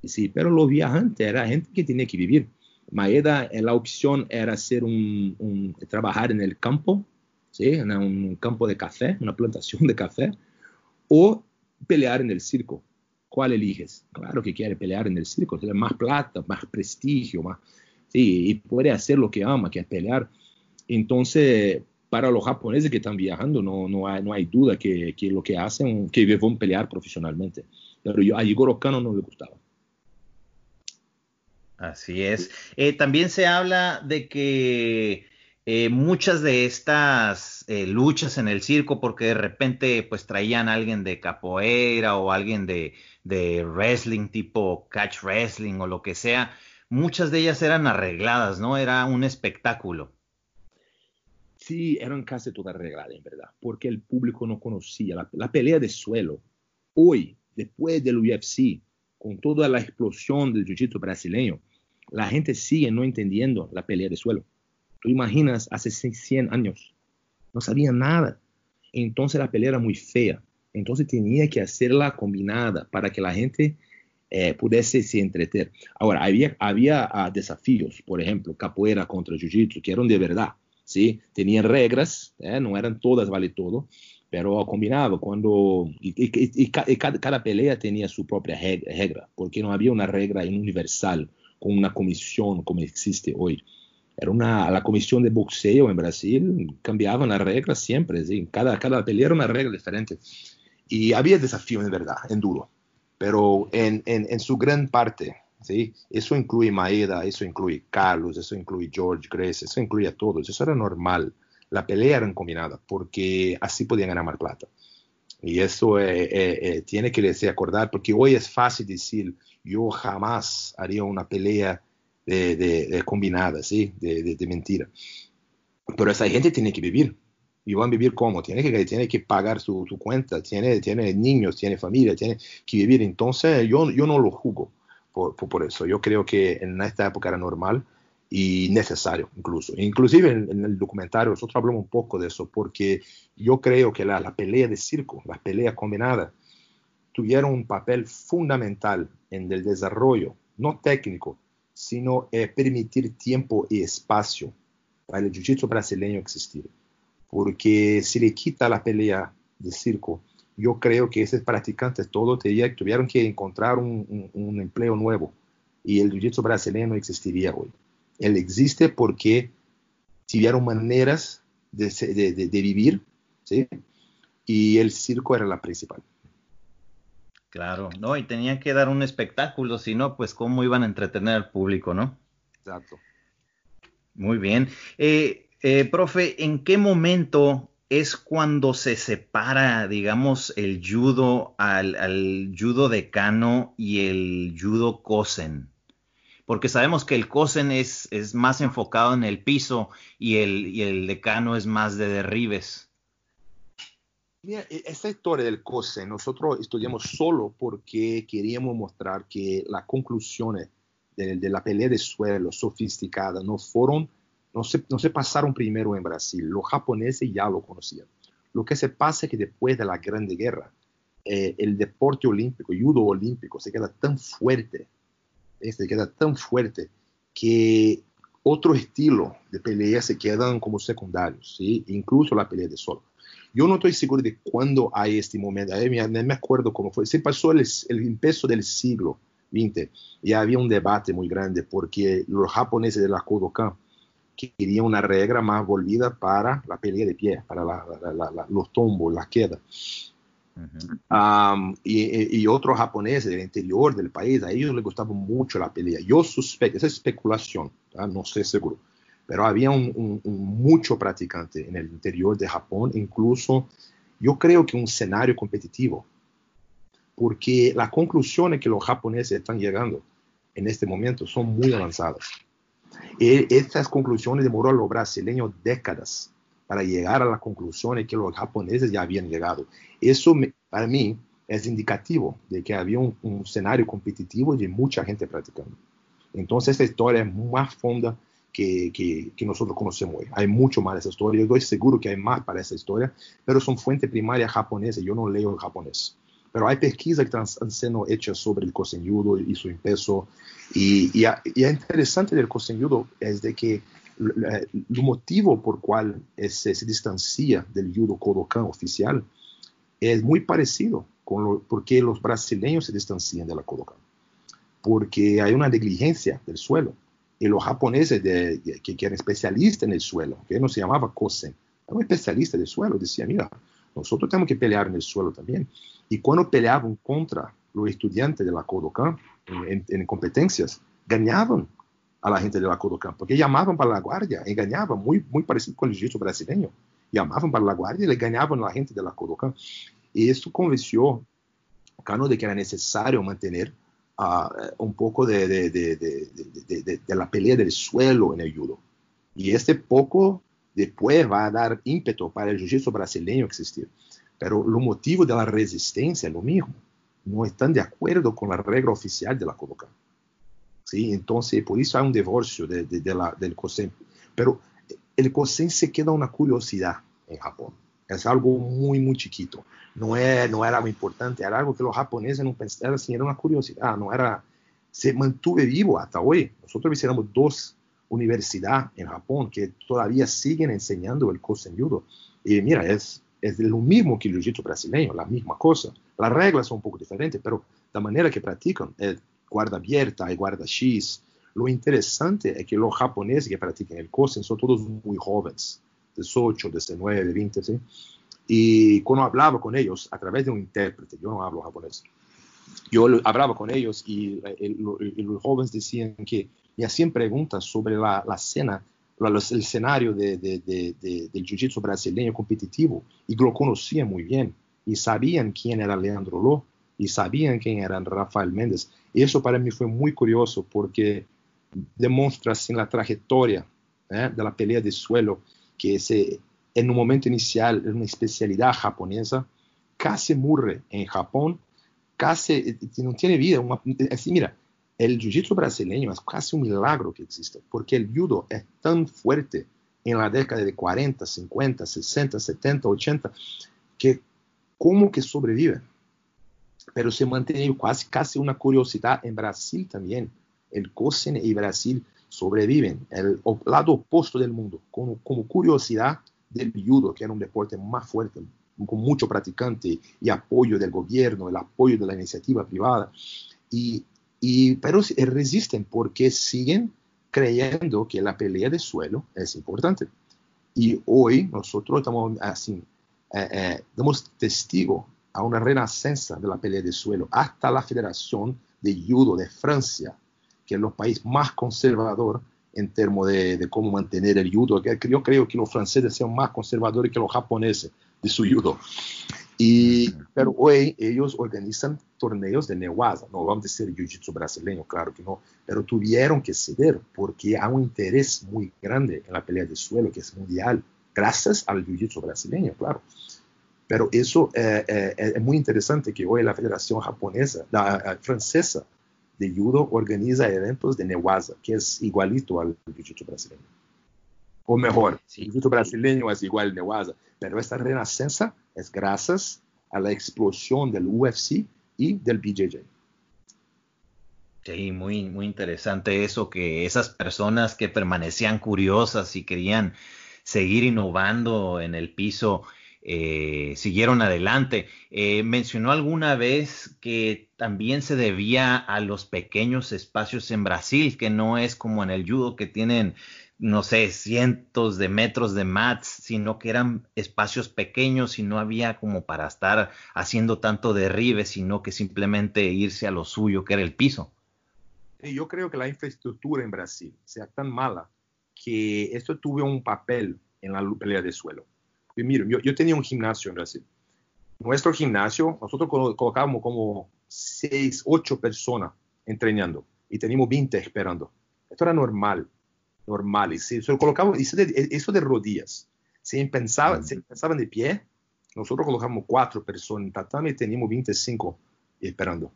Sí, pero los viajantes era gente que tenía que vivir. Maeda, eh, la opción era hacer un, un, trabajar en el campo, ¿sí? en un campo de café, una plantación de café, o pelear en el circo. ¿Cuál eliges? Claro que quiere pelear en el circo, tiene más plata, más prestigio, más, sí, y puede hacer lo que ama, que es pelear. Entonces, para los japoneses que están viajando, no, no, hay, no hay duda que, que lo que hacen, que van a pelear profesionalmente. Pero yo, a Igor Kano no le gustaba. Así es. Eh, también se habla de que eh, muchas de estas eh, luchas en el circo, porque de repente pues traían a alguien de capoeira o alguien de, de wrestling tipo catch wrestling o lo que sea, muchas de ellas eran arregladas, ¿no? Era un espectáculo. Sí, eran casi todas arregladas, en verdad, porque el público no conocía la, la pelea de suelo. Hoy, después del UFC, con toda la explosión del jiu-jitsu brasileño, la gente sigue no entendiendo la pelea de suelo. Tú imaginas hace 100 años, no sabían nada. Entonces la pelea era muy fea. Entonces tenía que hacerla combinada para que la gente eh, pudiese se entretener. Ahora, había, había uh, desafíos, por ejemplo, capoeira contra jiu-jitsu, que eran de verdad. ¿sí? Tenían reglas, eh, no eran todas, vale todo, pero combinado cuando y, cada, pelea tenía su propia regla, porque no había una regla universal con una comisión como existe hoy. Era una, la comisión de boxeo en Brasil cambiaban las reglas siempre, ¿sí? cada, cada pelea era una regla diferente. Y había desafíos en verdad, en duro, pero en, en, en su gran parte, ¿sí? eso incluye Maeda, eso incluye Carlos, eso incluye George Grace, eso incluye a todos, eso era normal. La pelea era combinada porque así podían ganar más plata. Y eso eh, eh, eh, tiene que se acordar, porque hoy es fácil decir, yo jamás haría una pelea de, de, combinada, ¿sí? De, mentira. Pero esa gente tiene que vivir. ¿Y van a vivir cómo? Tiene que, tiene que pagar su, cuenta, tiene, tiene niños, tiene familia, tiene que vivir. Entonces yo, yo no lo juzgo por, por, eso. Yo creo que en esta época era normal y necesario incluso. Inclusive en, el documentario nosotros hablamos un poco de eso porque yo creo que la, la pelea de circo, las peleas combinadas, tuvieron un papel fundamental en el desarrollo, no técnico, sino eh, permitir tiempo y espacio para el jiu-jitsu brasileño existir. Porque si le quita la pelea de circo, yo creo que esos practicantes todos tuvieron que encontrar un, un, empleo nuevo y el jiu-jitsu brasileño existiría hoy. Él existe porque tuvieron maneras de, de, de, de vivir, ¿sí? Y el circo era la principal. Claro, ¿no? Y tenían que dar un espectáculo, si no, pues cómo iban a entretener al público, ¿no? Exacto. Muy bien. Eh, eh, profe, ¿en qué momento es cuando se separa, digamos, el judo al, al judo decano y el judo kosen? porque sabemos que el Kosen es, es más enfocado en el piso y el, y el decano es más de derribes. Mira, e, esta historia del Kosen nosotros estudiamos solo porque queríamos mostrar que las conclusiones de, de, la pelea de suelo sofisticada no fueron, no se, no se pasaron primero en Brasil, los japoneses ya lo conocían. Lo que se pasa es que después de la Grande Guerra, eh, el deporte olímpico, judo olímpico, se queda tan fuerte, eh, se queda tan fuerte que otro estilo de pelea se quedan como secundarios, ¿sí? incluso la pelea de solo. Yo no estoy seguro de cuándo hay este momento, no me acuerdo cómo fue, se pasó el, el empiezo del siglo XX y había un debate muy grande porque los japoneses de la Kodokan querían una regla más volvida para la pelea de pie, para los tombos, las quedas. y, otros japoneses del interior del país, a ellos les gustaba mucho la pelea. Yo suspecto, esa es especulación, no sé seguro, pero había un, mucho practicante en el interior de Japón, incluso yo creo que un escenario competitivo, porque las conclusiones que los japoneses están llegando en este momento son muy avanzadas. Y estas conclusiones demoró a los brasileños décadas para llegar a las conclusiones que los japoneses ya habían llegado. Eso para mí es indicativo de que había un, escenario competitivo de mucha gente practicando. Entonces esta historia es más fonda que, que, nosotros conocemos hoy. Hay mucho más de esa historia. Yo estoy seguro que hay más para esa historia, pero son fuentes primarias japonesas. Yo no leo en japonés. Pero hay pesquisas que están siendo hechas sobre el coseñudo y su peso. Y, y, y interesante del coseñudo es de que el motivo por cual se, se distancia del judo Kodokan oficial es muy parecido con lo, porque los brasileños se distancian de la Kodokan. Porque hay una negligencia del suelo. Y los japoneses de, que, eran especialistas en el suelo, que no se llamaba Kosen, era un especialista del suelo, decía, mira, nosotros tenemos que pelear en el suelo también. Y cuando peleaban contra los estudiantes de la Kodokan en, competencias, ganaban a la gente de la Kodokan, porque llamaban para la guardia, engañaban, muy, muy parecido con el jiu brasileño. Llamaban para la guardia y le ganaban a la gente de la Kodokan. Y esto convenció a Kano de que era necesario mantener uh, un poco de, de, de, de, la pelea del suelo en el judo. Y este poco después va a dar ímpetu para el jiu-jitsu brasileño existir. Pero lo motivo de la resistencia es lo mismo. No están de acuerdo con la regla oficial de la Kodokan. ¿Sí? Entonces, por eso hay un divorcio de, la, del Kosen. Pero el Kosen se queda una curiosidad en Japón. Es algo muy, muy chiquito. No, es, no era algo importante, era algo que los japoneses no pensaban, era una curiosidad, no era, se mantuvo vivo hasta hoy. Nosotros visitamos dos universidades en Japón que todavía siguen enseñando el Kosen Judo. Y mira, es es lo mismo que el jiu-jitsu brasileño, la misma cosa. Las reglas son un poco diferentes, pero la manera que practican es guarda abierta y guarda X. Lo interesante es que los japoneses que practican el Kosen son todos muy jóvenes, 18, 19, 20, ¿sí? Y cuando hablaba con ellos a través de un intérprete, yo no hablo japonés, yo hablaba con ellos y, eh, los jóvenes decían que me hacían preguntas sobre la, la cena el escenario de, de, de, del jiu-jitsu brasileño competitivo y lo conocían muy bien y sabían quién era Leandro Ló y sabían quién era Rafael Méndez. Y eso para mí fue muy curioso porque demuestra así la trayectoria ¿eh? de la pelea de suelo que ese, en un momento inicial era una especialidad japonesa, casi muere en Japón, casi eh, no tiene vida. así, mira, el jiu-jitsu brasileño es casi un milagro que existe, porque el judo es tan fuerte en la década de 40, 50, 60, 70, 80, que como que sobrevive. Pero se mantiene casi, casi una curiosidad en Brasil también. El Kosen y Brasil sobreviven, el lado opuesto del mundo, como, como curiosidad del judo, que era un deporte más fuerte, con mucho practicante y apoyo del gobierno, el apoyo de la iniciativa privada. Y y, pero resisten porque siguen creyendo que la pelea de suelo es importante. Y hoy nosotros estamos así, eh, eh, damos testigo a una renacencia de la pelea de suelo. Hasta la Federación de Judo de Francia, que es el país más conservador en términos de, de, cómo mantener el judo. Yo creo que los franceses son más conservadores que los japoneses de su judo. Y, pero hoy ellos organizan torneos de Newaza, no vamos a decir jiu-jitsu brasileño, claro que no, pero tuvieron que ceder porque hay un interés muy grande en la pelea de suelo que es mundial, gracias al jiu-jitsu brasileño, claro. Pero eso eh, eh, es muy interesante que hoy la Federación Japonesa, la, francesa de judo organiza eventos de Newaza, que es igualito al jiu-jitsu brasileño. O mejor, el jiu-jitsu brasileño es igual de Waza, pero esta renacencia es gracias a la explosión del UFC y del BJJ. Sí, muy, muy interesante eso, que esas personas que permanecían curiosas y querían seguir innovando en el piso, eh, siguieron adelante. Eh, mencionó alguna vez que también se debía a los pequeños espacios en Brasil, que no es como en el judo que tienen, no sé, cientos de metros de mats, sino que eran espacios pequeños y no había como para estar haciendo tanto derribe, sino que simplemente irse a lo suyo, que era el piso. Yo creo que la infraestructura en Brasil sea tan mala que esto tuvo un papel en la pelea de suelo. Y mira, yo, yo, tenía un gimnasio en Brasil. Nuestro gimnasio, nosotros colocábamos como 6, 8 personas entrenando y teníamos 20 esperando. Esto era normal, normal. Y si colocamos eso de, eso de rodillas, si, pensaba, mm. si pensaban de pie, nosotros colocamos 4 personas en tatame y teníamos 25 esperando.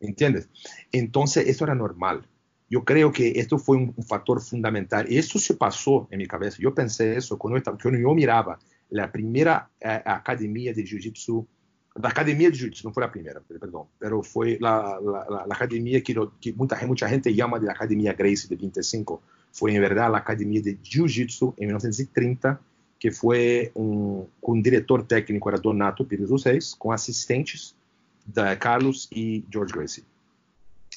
¿Entiendes? Entonces, eso era normal. Yo creo que esto fue un, factor fundamental. Y esto se pasó en mi cabeza. Yo pensé eso cuando, estaba, cuando yo miraba la primera eh, academia de Jiu-Jitsu, la academia de Jiu-Jitsu, no fue la primera, perdón, pero fue la, la, la academia que, que, mucha, mucha gente llama de la Academia Gracie de 25. Fue en verdad la academia de Jiu-Jitsu en 1930, que fue un, un director técnico, era Donato Pires Reis, con asistentes de Carlos y George Gracie.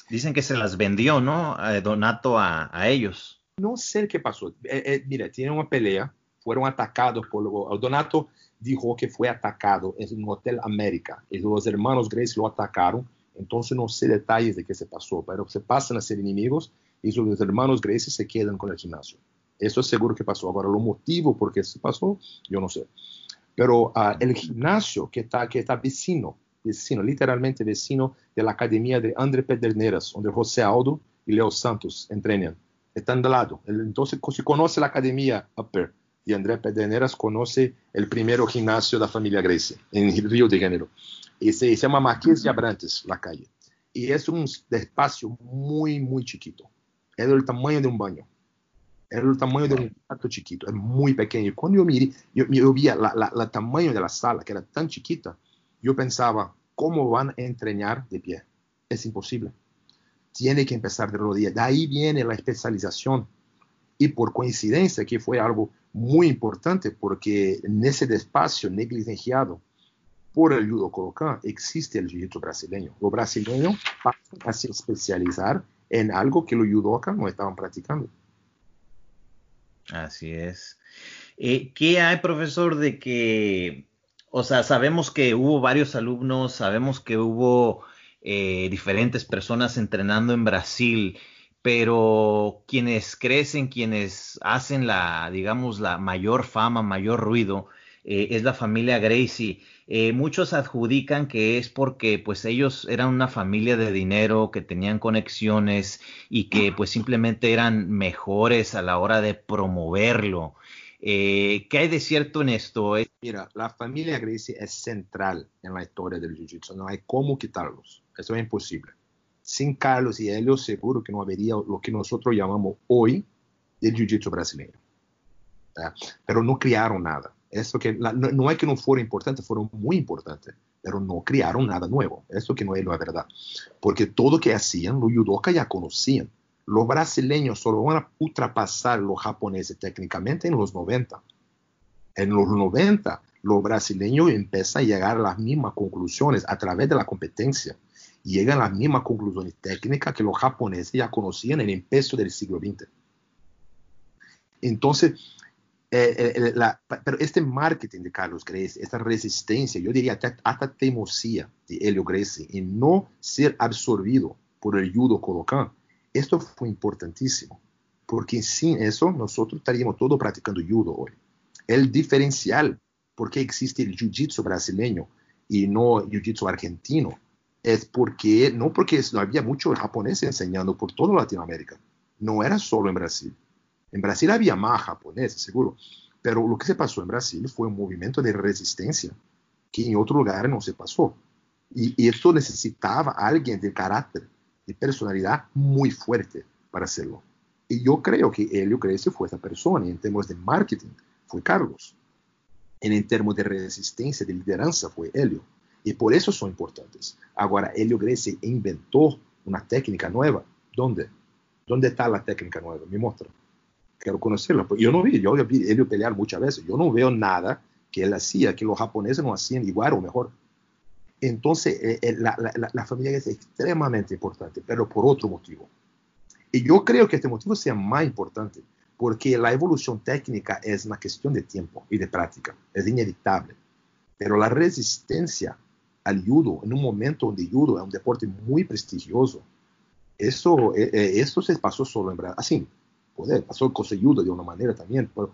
Dicen que se las vendió, ¿no? Eh, Donato a, a, ellos. No sé qué pasó. Eh, eh, mira, tiene una pelea, fueron atacados por... Donato dijo que fue atacado en un Hotel América y los hermanos Gracie lo atacaron. Entonces no sé detalles de qué se pasó, pero se pasan a ser enemigos y los hermanos Gracie se quedan con el gimnasio. Eso es seguro que pasó. Ahora, lo motivo por qué se pasó, yo no sé. Pero uh, el gimnasio que está, que está vecino vecino, literalmente vecino de la academia de André Pederneiras, donde José Aldo y Leo Santos entrenan. Están de lado. Entonces, si conoce la academia Upper y André Pederneiras conoce el primer gimnasio de la familia Gracie en Río de Janeiro. Y se, llama Marqués de Abrantes, la calle. Y es un espacio muy, muy chiquito. Es del tamaño de un baño. Es el tamaño de un cuarto chiquito. Es muy pequeño. Cuando yo miré, yo, yo vi el tamaño de la sala, que era tan chiquita, yo pensaba, ¿cómo van a entrenar de pie? Es imposible. Tiene que empezar de rodillas. De ahí viene la especialización. Y por coincidencia que fue algo muy importante porque en ese espacio negligenciado por el judo colocán existe el jiu-jitsu brasileño. Los brasileños pasan a se especializar en algo que los judokas no estaban practicando. Así es. Eh, ¿Qué hay, profesor, de que o sea, sabemos que hubo varios alumnos, sabemos que hubo eh, diferentes personas entrenando en Brasil, pero quienes crecen, quienes hacen la, digamos, la mayor fama, mayor ruido, eh, es la familia Gracie. Eh, muchos adjudican que es porque pues ellos eran una familia de dinero, que tenían conexiones y que pues simplemente eran mejores a la hora de promoverlo. Eh, ¿Qué hay de cierto en esto? Mira, la familia Gracie es central en la historia del Jiu-Jitsu. No hay cómo quitarlos. Eso es imposible. Sin Carlos y Helio, seguro que no habría lo que nosotros llamamos hoy el Jiu-Jitsu brasileño. Pero no criaron nada. Eso que, no, es que no fueron importantes, fueron muy importantes, pero no criaron nada nuevo. Eso que no es la verdad. Porque todo que hacían, los judokas ya conocían los brasileños solo van a ultrapasar los japoneses técnicamente en los 90. En los 90, los brasileños empiezan a llegar a las mismas conclusiones a través de la competencia. Llegan a las mismas conclusiones técnicas que los japoneses ya conocían en el peso del siglo XX. Entonces, eh, eh, eh, pero este marketing de Carlos Gracie, esta resistencia, yo diría hasta, hasta de Helio Gracie en no ser absorbido por el judo colocán, esto fue importantísimo, porque sin eso nosotros estaríamos todos practicando judo hoy. El diferencial, porque existe el jiu-jitsu brasileño y no jiu-jitsu argentino, es porque, no porque no había muchos japoneses enseñando por toda Latinoamérica, no era solo en Brasil. En Brasil había más japoneses, seguro, pero lo que se pasó en Brasil fue un movimiento de resistencia que en otro lugar no se pasó. Y, esto necesitaba alguien de carácter de personalidad muy fuerte para hacerlo. Y yo creo que Helio Gracie fue esa persona, en términos de marketing fue Carlos. Y en términos de resistencia, de lideranza, fue Helio. Y por eso son importantes. Ahora, Helio Gracie inventó una técnica nueva. ¿Dónde? ¿Dónde está la técnica nueva? Me muestra. Quiero conocerla. Yo no vi, yo vi Helio pelear muchas veces. Yo no veo nada que él hacía que los japoneses no hacían igual o mejor. Entonces, eh, eh, la, la, familia es extremadamente importante, pero por otro motivo. Y yo creo que este motivo sea más importante, porque la evolución técnica es una cuestión de tiempo y de práctica, es inevitable. Pero la resistencia al judo, en un momento donde judo es un deporte muy prestigioso, eso, eh, eso se pasó solo en Brasil. Así, poder, pasó con judo de una manera también, pero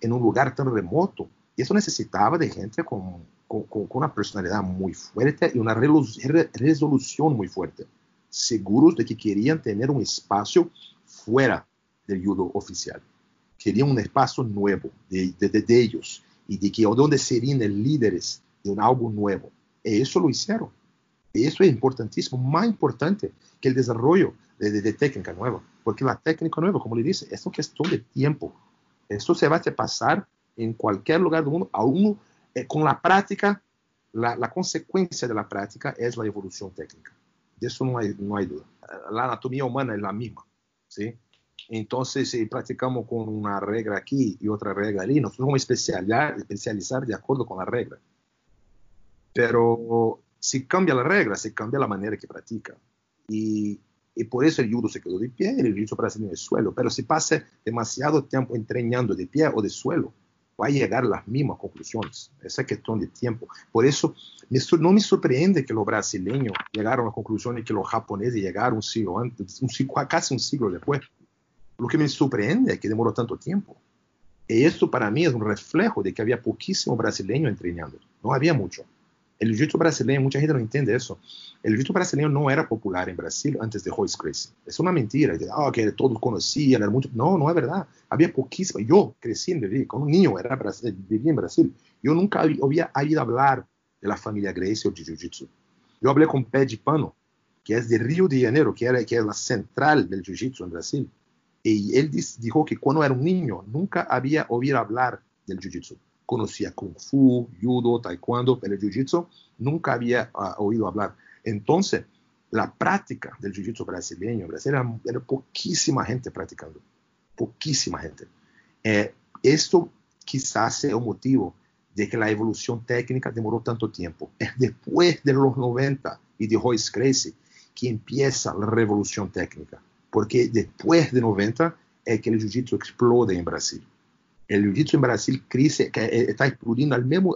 en un lugar tan remoto. Y eso necesitaba de gente con con, una personalidad muy fuerte y una resolución muy fuerte, seguros de que querían tener un espacio fuera del judo oficial. Querían un espacio nuevo de, de, ellos y de que donde serían líderes de un algo nuevo. Eso lo hicieron. Y eso es importantísimo, más importante que el desarrollo de, de, técnica nueva. Porque la técnica nueva, como le dice, es una cuestión de tiempo. Esto se va a pasar en cualquier lugar del mundo a uno eh, con la práctica, la, la, consecuencia de la práctica es la evolución técnica. De eso no hay, no hay duda. La anatomía humana es la misma, ¿sí? Entonces, si practicamos con una regla aquí y otra regla allí, nosotros vamos a especializar, especializar de acuerdo con la regla. Pero si cambia la regla, se cambia la manera que practica. Y, por eso el judo se quedó de pie y el judo brasileño de suelo. Pero si pasa demasiado tiempo entrenando de pie o de suelo, va a llegar a las mismas conclusiones. Esa es cuestión de tiempo. Por eso no me sorprende que los brasileños llegaron a de que los japoneses llegaron un siglo antes, casi un siglo después. Lo que me sorprende es que demoró tanto tiempo. Y esto para mí es un reflejo de que había poquísimo brasileño entrenando. No había mucho. El jiu-jitsu brasileño, mucha gente no entiende eso. El jiu-jitsu brasileño no era popular en Brasil antes de Royce Gracie. Es una mentira. Oh, que todos conocían, era mucho. No, no es verdad. Había poquísimo. Yo crecí en Brasil, como niño, era, vivía en Brasil. Yo nunca había oído hablar de la familia Gracie o de jiu-jitsu. Yo hablé con Pé de Pano, que es de Río de Janeiro, que, era, que es la central del jiu-jitsu en Brasil. Y él dijo que cuando era un niño nunca había oído hablar del jiu-jitsu conocía Kung Fu, Judo, Taekwondo, pero el Jiu-Jitsu nunca había uh, oído hablar. Entonces, la práctica del Jiu-Jitsu brasileño, Brasil era, era, poquísima gente practicando, poquísima gente. Eh, esto quizás sea el motivo de que la evolución técnica demoró tanto tiempo. Es después de los 90 y de Royce Gracie que empieza la revolución técnica, porque después de 90 es que el Jiu-Jitsu explode en Brasil el jiu-jitsu en Brasil crece, eh, está explodiendo al mismo,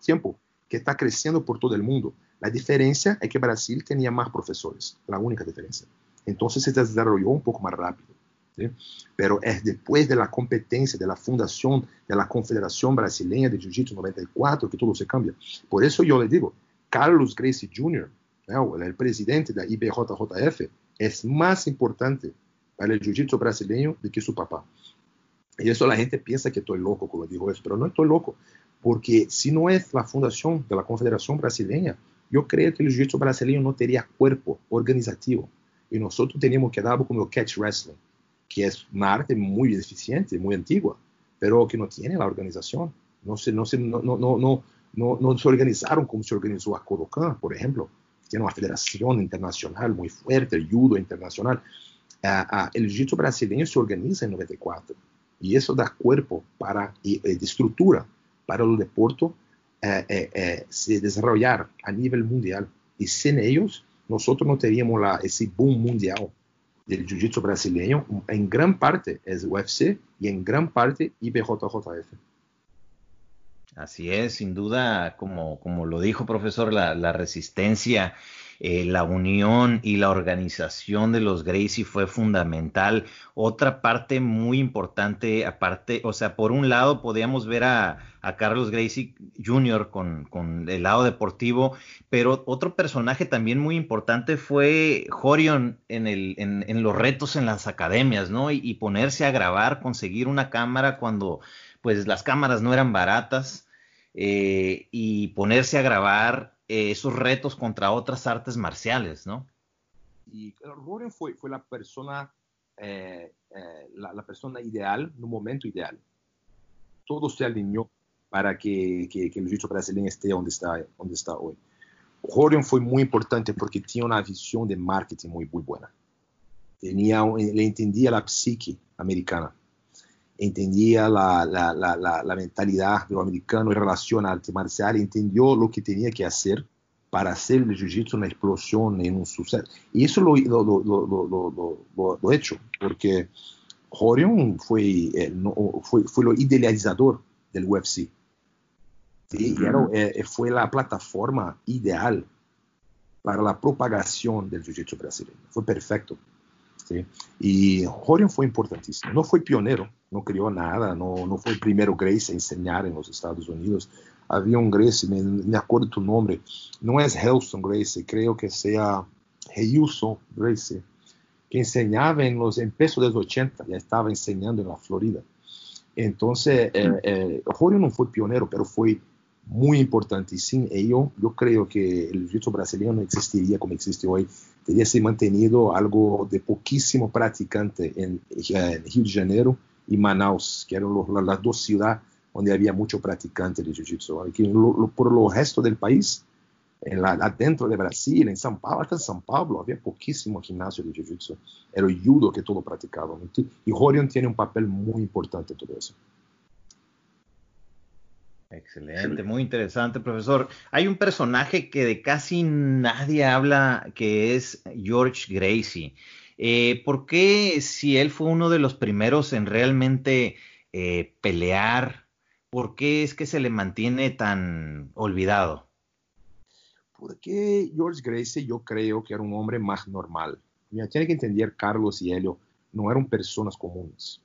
tiempo, que está creciendo por todo el mundo. La diferencia es que Brasil tenía más profesores, la única diferencia. Entonces se desarrolló un poco más rápido. Pero es después de la competencia, de la fundación de la Confederación Brasileña de Jiu-Jitsu 94 que todo se cambia. Por eso yo le digo, Carlos Gracie Jr., el presidente de la IBJJF, es más importante para el Jiu-Jitsu brasileño do que su papá. Y eso la gente piensa que estoy loco cuando digo eso, pero no estoy loco, porque si no es la fundación de la Confederación Brasileña, yo creo que el jiu-jitsu brasileño no tendría cuerpo organizativo. Y nosotros teníamos que dar como el catch wrestling, que es una arte muy eficiente, muy antigua, pero que no tiene la organización. No se, no se, no, no, no, no, no se organizaron como se organizó a Kodokan, por ejemplo, tiene una federación internacional muy fuerte, el judo internacional. Uh, uh, el jiu-jitsu brasileño se organiza en 94 y eso da cuerpo para, y, de estructura para el deporte eh, eh, eh, se desarrollar a nivel mundial. Y sin ellos, nosotros no teníamos la, ese boom mundial del jiu-jitsu brasileño. En gran parte es UFC y en gran parte IBJJF. Así es, sin duda, como, como lo dijo profesor, la, la resistencia eh, la unión y la organización de los Gracie fue fundamental. Otra parte muy importante, aparte, o sea, por un lado podíamos ver a, Carlos Gracie Jr. Con, el lado deportivo, pero otro personaje también muy importante fue Jorion en, el, en, los retos en las academias, ¿no? Y, y ponerse a grabar, conseguir una cámara cuando pues las cámaras no eran baratas. Eh, y ponerse a grabar eh, esos retos contra otras artes marciales, ¿no? Y Roren fue, fue la persona eh, eh, la, persona ideal no momento ideal. Todo se alineó para que, que, que el jiu brasileño esté donde está, donde está hoy. Rorion fue muy importante porque tenía una visión de marketing muy, muy buena. Tenía, le entendía la psique americana, entendía la, la, la, la mentalidad de lo americano en relación al arte marcial, entendió lo que tenía que hacer para hacer el jiu-jitsu una explosión, en un suceso. Y eso lo, lo, lo, lo, lo hecho, porque Rorion fue, eh, no, fue, fue, lo idealizador del UFC. Y era, eh, fue la plataforma ideal para la propagación del jiu-jitsu brasileño. Fue perfecto. ¿Sí? Y Rorion fue importantísimo. No fue pionero, no creó nada, no, no fue el primero Grace a enseñar en los Estados Unidos, havia um Grace, me, me acordo do nome, não é Helson Grace, creio que seja Heilson Grace, que enseñaba en los empezos de los 80, ya estaba enseñando en la Florida. Entonces, eh, eh, Julio no fue pionero, pero fue muy importante. Y sin ello, yo creo que el jiu-jitsu brasileño no existiría como existe hoy. Tería se mantenido algo de poquísimo practicante en, en Rio de Janeiro y Manaus, que eran las dos ciudades onde havia muito praticante de jiu-jitsu. Por o resto do país, lá, dentro de Brasil, em São Paulo, até em São Paulo, havia pouquíssimo ginásio de jiu-jitsu. Era o judo que todo praticava. E Rorion tem um papel muito importante em tudo isso. Excelente, muy interesante, profesor. Hay un personaje que de casi nadie habla, que es George Gracie. Eh, ¿Por qué si él fue uno de los primeros en realmente eh, pelear ¿por qué es que se le mantiene tan olvidado? Porque George Gracie yo creo que era un hombre más normal. Mira, tiene que entender, Carlos y Helio no eran personas comunes.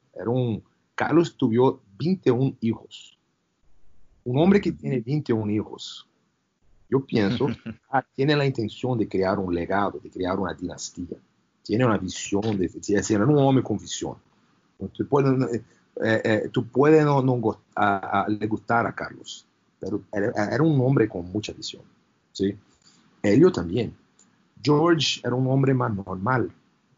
Carlos tuvo 21 hijos. Un hombre que tiene 21 hijos, yo pienso, *laughs* ah, tiene la intención de crear un legado, de crear una dinastía. Tiene una visión, de, es era un hombre con visión. Eh, eh, tú puedes no, no a, a, le gustar a Carlos, pero era, era, un hombre con mucha visión. ¿sí? Elio también. George era un hombre más normal.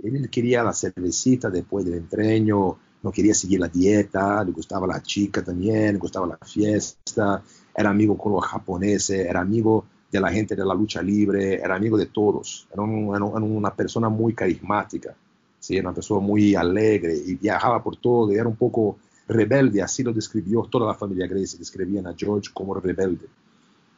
Él quería la cervecita después del entreno, no quería seguir la dieta, le gustaba la chica también, le gustaba la fiesta, era amigo con los japoneses, era amigo de la gente de la lucha libre, era amigo de todos, era, un, era una persona muy carismática. ¿sí? Era una persona muy alegre y viajaba por todo, y era un poco rebelde, así lo describió toda la familia Gracie, describían a George como rebelde,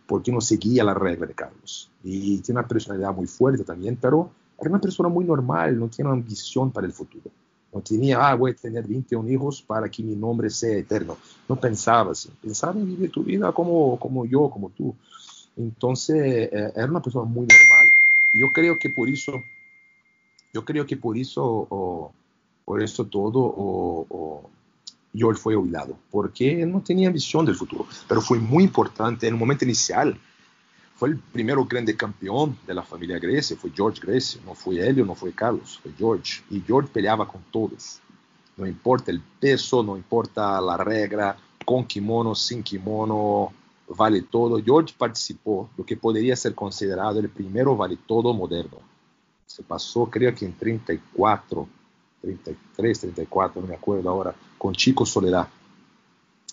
porque no seguía la regla de Carlos. Y tiene una personalidad muy fuerte también, pero era una persona muy normal, no tiene ambición para el futuro. No tenía, ah, voy a tener 21 hijos para que mi nombre sea eterno. No pensaba así. Pensaba en vivir tu vida como, como yo, como tú. Entonces, eh, era una persona muy normal. Yo creo que por eso yo creo que por eso, o, por eso todo, o, o George fue olvidado, porque no tenía visión del futuro. Pero fue muy importante en el momento inicial. Fue el primero grande campeón de la familia Gracie, fue George Gracie, no fue Helio, no fue Carlos, fue George. Y George peleaba con todos. No importa el peso, no importa la regla, con kimono, sin kimono, vale todo. George participó lo que podría ser considerado el primero vale todo moderno se pasó creo que en 34, 33, 34, no me acuerdo ahora, con Chico Soledad.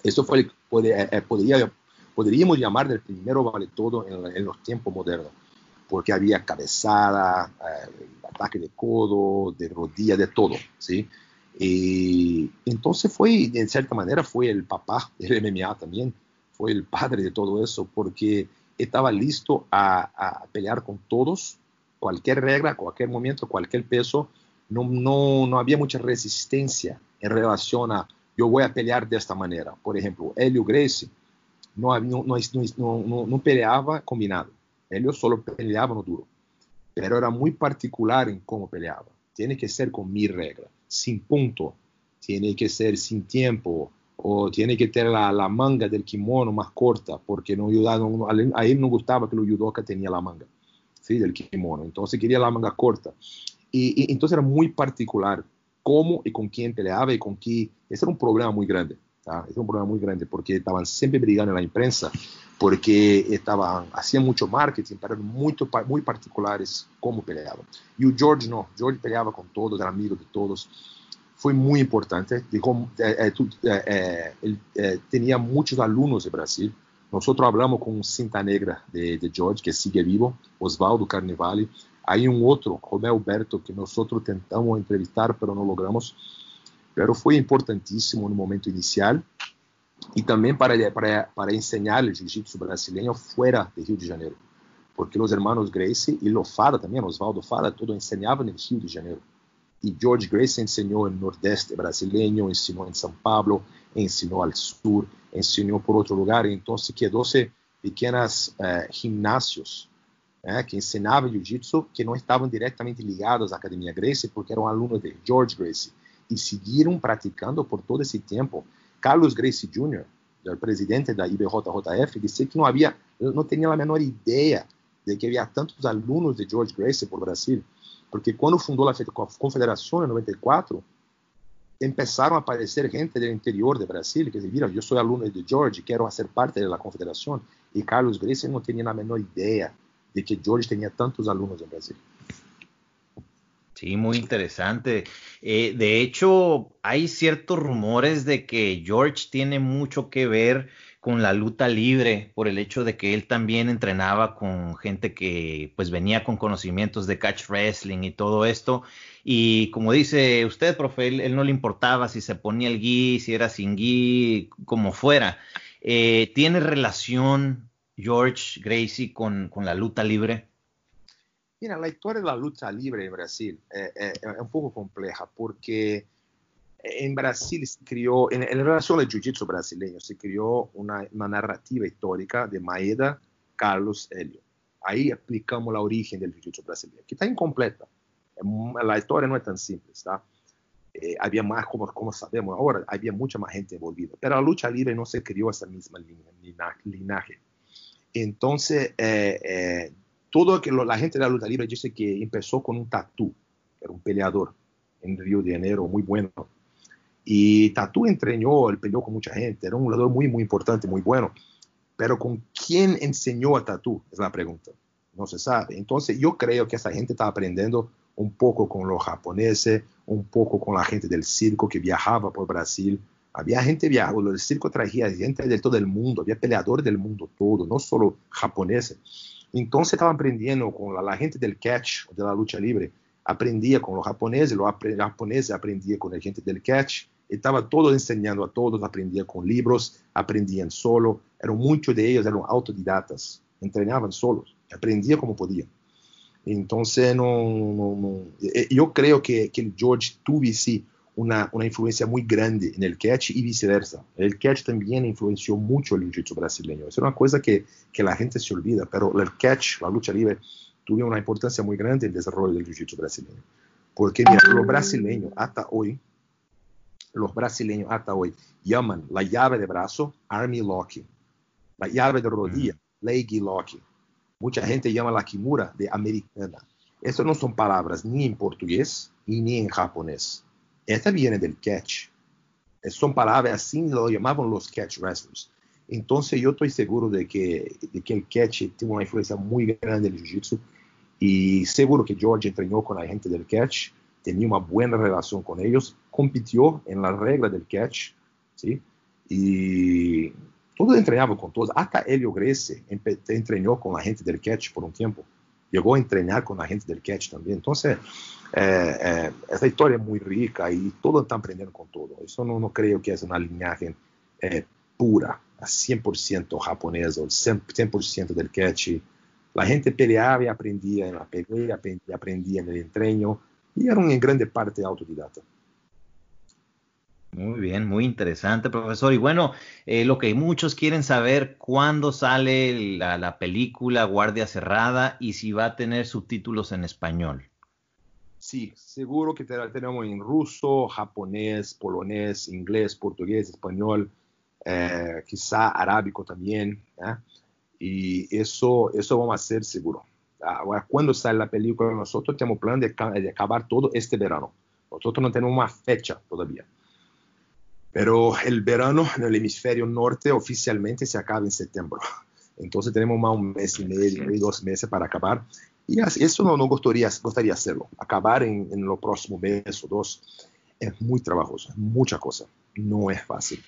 Eso fue, puede, eh, podría, podríamos llamar del primero vale todo en, en, los tiempos modernos, porque había cabezada, eh, ataque de codo, de rodilla, de todo, ¿sí? Y entonces fue, de cierta manera, fue el papá del MMA también, fue el padre de todo eso, porque estaba listo a, a pelear con todos cualquier regla, cualquier momento, cualquier peso, no, no, no había mucha resistencia en relación a yo voy a pelear de esta manera. Por ejemplo, Helio Gracie no, no, peleaba combinado. Helio solo peleaba no duro. Pero era muy particular en cómo peleaba. Tiene que ser con mi regla, sin punto. Tiene que ser sin tiempo. O tiene que tener la, la manga del kimono más corta, porque no, a él no gustaba que el judoka tenía la manga del kimono. Entonces quería la manga corta. Y, entonces era muy particular cómo y con quién peleaba y con quién. Ese era un problema muy grande. Tá? É um problema muito grande, porque estavam sempre brigando na imprensa, porque estavam haciam muito marketing, para muito muito particulares como peleavam. E o George não, George peleava com todos, era amigo de todos. Foi muito importante. Dijo, é, é, é, tinha muitos alunos no Brasil. Nós falamos com um cinta negra de, de George, que sigue vivo, Osvaldo Carnevale. Aí um outro, Romeu Berto, que nós tentamos entrevistar, mas não logramos pero foi importantíssimo no momento inicial e também para, para, para ensinar o jiu-jitsu brasileiro fora de Rio de Janeiro. Porque os irmãos Gracie e o Fada também, Oswaldo Fada, todo ensinavam no Rio de Janeiro. E George Gracie ensinou no Nordeste brasileiro, ensinou em São Paulo, ensinou ao Sul, ensinou por outro lugar. Então, se quedou-se pequenos eh, ginásios né, que ensinavam jiu-jitsu que não estavam diretamente ligados à Academia Gracie, porque eram alunos de George Gracie e seguiram praticando por todo esse tempo. Carlos Gracie Jr., o presidente da IBJJF, disse que não havia, não tinha a menor ideia de que havia tantos alunos de George Gracie por Brasil, porque quando fundou a Confederação em 94, começaram a aparecer gente do interior do Brasil que dizia, eu sou aluno de George, quero fazer parte da Confederação, e Carlos Gracie não tinha a menor ideia de que George tinha tantos alunos no Brasil. Sí, muy interesante. Eh, de hecho, hay ciertos rumores de que George tiene mucho que ver con la lucha libre por el hecho de que él también entrenaba con gente que pues venía con conocimientos de catch wrestling y todo esto. Y como dice usted, profe, él, no le importaba si se ponía el gui, si era sin gui, como fuera. Eh, ¿Tiene relación George Gracie con, con la lucha libre? Mira, la historia de la lucha libre en Brasil es, es, es un poco compleja porque en Brasil se crió, en, en relación al jiu-jitsu brasileño, se crió una, una, narrativa histórica de Maeda, Carlos, Helio. Ahí explicamos la origen del jiu-jitsu brasileño, que está incompleta. La historia no es tan simple, ¿está? Eh, había más, como, como sabemos ahora, había mucha más gente envolvida. Pero la lucha libre no se crió esa misma linaje. Entonces, eh, eh, todo que la gente de la lucha libre dice que empezó con un tatú, era un peleador en Río de Janeiro muy bueno. Y Tatu entrenó, él peleó con mucha gente, era un jugador muy, muy importante, muy bueno. Pero ¿con quién enseñó a Tatu? Es la pregunta. No se sabe. Entonces yo creo que esa gente está aprendiendo un poco con los japoneses, un poco con la gente del circo que viajaba por Brasil. Había gente viajando, el circo traía gente de todo el mundo, había peleadores del mundo todo, no solo japoneses. Entonces estaban aprendiendo con la, gente del catch, de la lucha libre, aprendía con los japoneses, los japoneses aprendían con la gente del catch, estaba todo enseñando a todos, aprendía con libros, aprendían solo, eran muchos de ellos eran autodidactas, entrenaban solos, aprendían como podían. Entonces, no, eh, yo creo que, que George tuvo sí una, una, influencia muy grande en el catch y viceversa. El catch también influenció mucho el jiu-jitsu brasileño. Es una cosa que, que, la gente se olvida, pero el catch, la lucha libre, tuvo una importancia muy grande en el desarrollo del jiu-jitsu brasileño. Porque mira, los brasileños hasta hoy, los brasileños hasta hoy llaman la llave de brazo army locking, la llave de rodilla mm. leggy locking. Mucha gente llama la kimura de americana. Estas no son palabras ni en portugués ni en japonés esta viene del catch. Son palabras así lo llamaban los catch wrestlers. Entonces yo estoy seguro de que, el catch tiene una influencia muy grande en el jiu-jitsu y seguro que George entrenó con la gente del catch, tenía una buena relación con ellos, compitió en la regla del catch, ¿sí? Y todos entrenaban con todos, hasta Helio Gracie entrenó con la gente del catch por un tiempo, llegó a entrenar con la gente del catch también. Entonces, eh, eh, essa história é muito rica e todos estão aprendendo com todo. Isso não, não creio que é uma linhagem eh, pura, a 100% japonesa, 100%, del catch. A gente peleava e aprendia na pelea, aprendia, aprendia no treino e era em grande parte autodidata. Muy bien, muy interesante, profesor. Y bueno, eh, lo que muchos quieren saber, ¿cuándo sale la, película Guardia Cerrada y si va a tener subtítulos en español? Sí, seguro que tenemos en ruso, japonés, polonés, inglés, portugués, español, eh, quizá arábico también. ¿eh? Y eso, eso vamos a hacer seguro. Ahora, cuando sale la película, nosotros tenemos plan de, de acabar todo este verano. Nosotros no tenemos una fecha todavía. Pero el verano en el hemisferio norte oficialmente se acaba en septiembre. Entonces tenemos más un mes y medio y dos meses para acabar. Y eso no, no gustaría, gustaría hacerlo. Acabar en, en los próximos meses o dos es muy trabajoso, mucha cosa. No es fácil.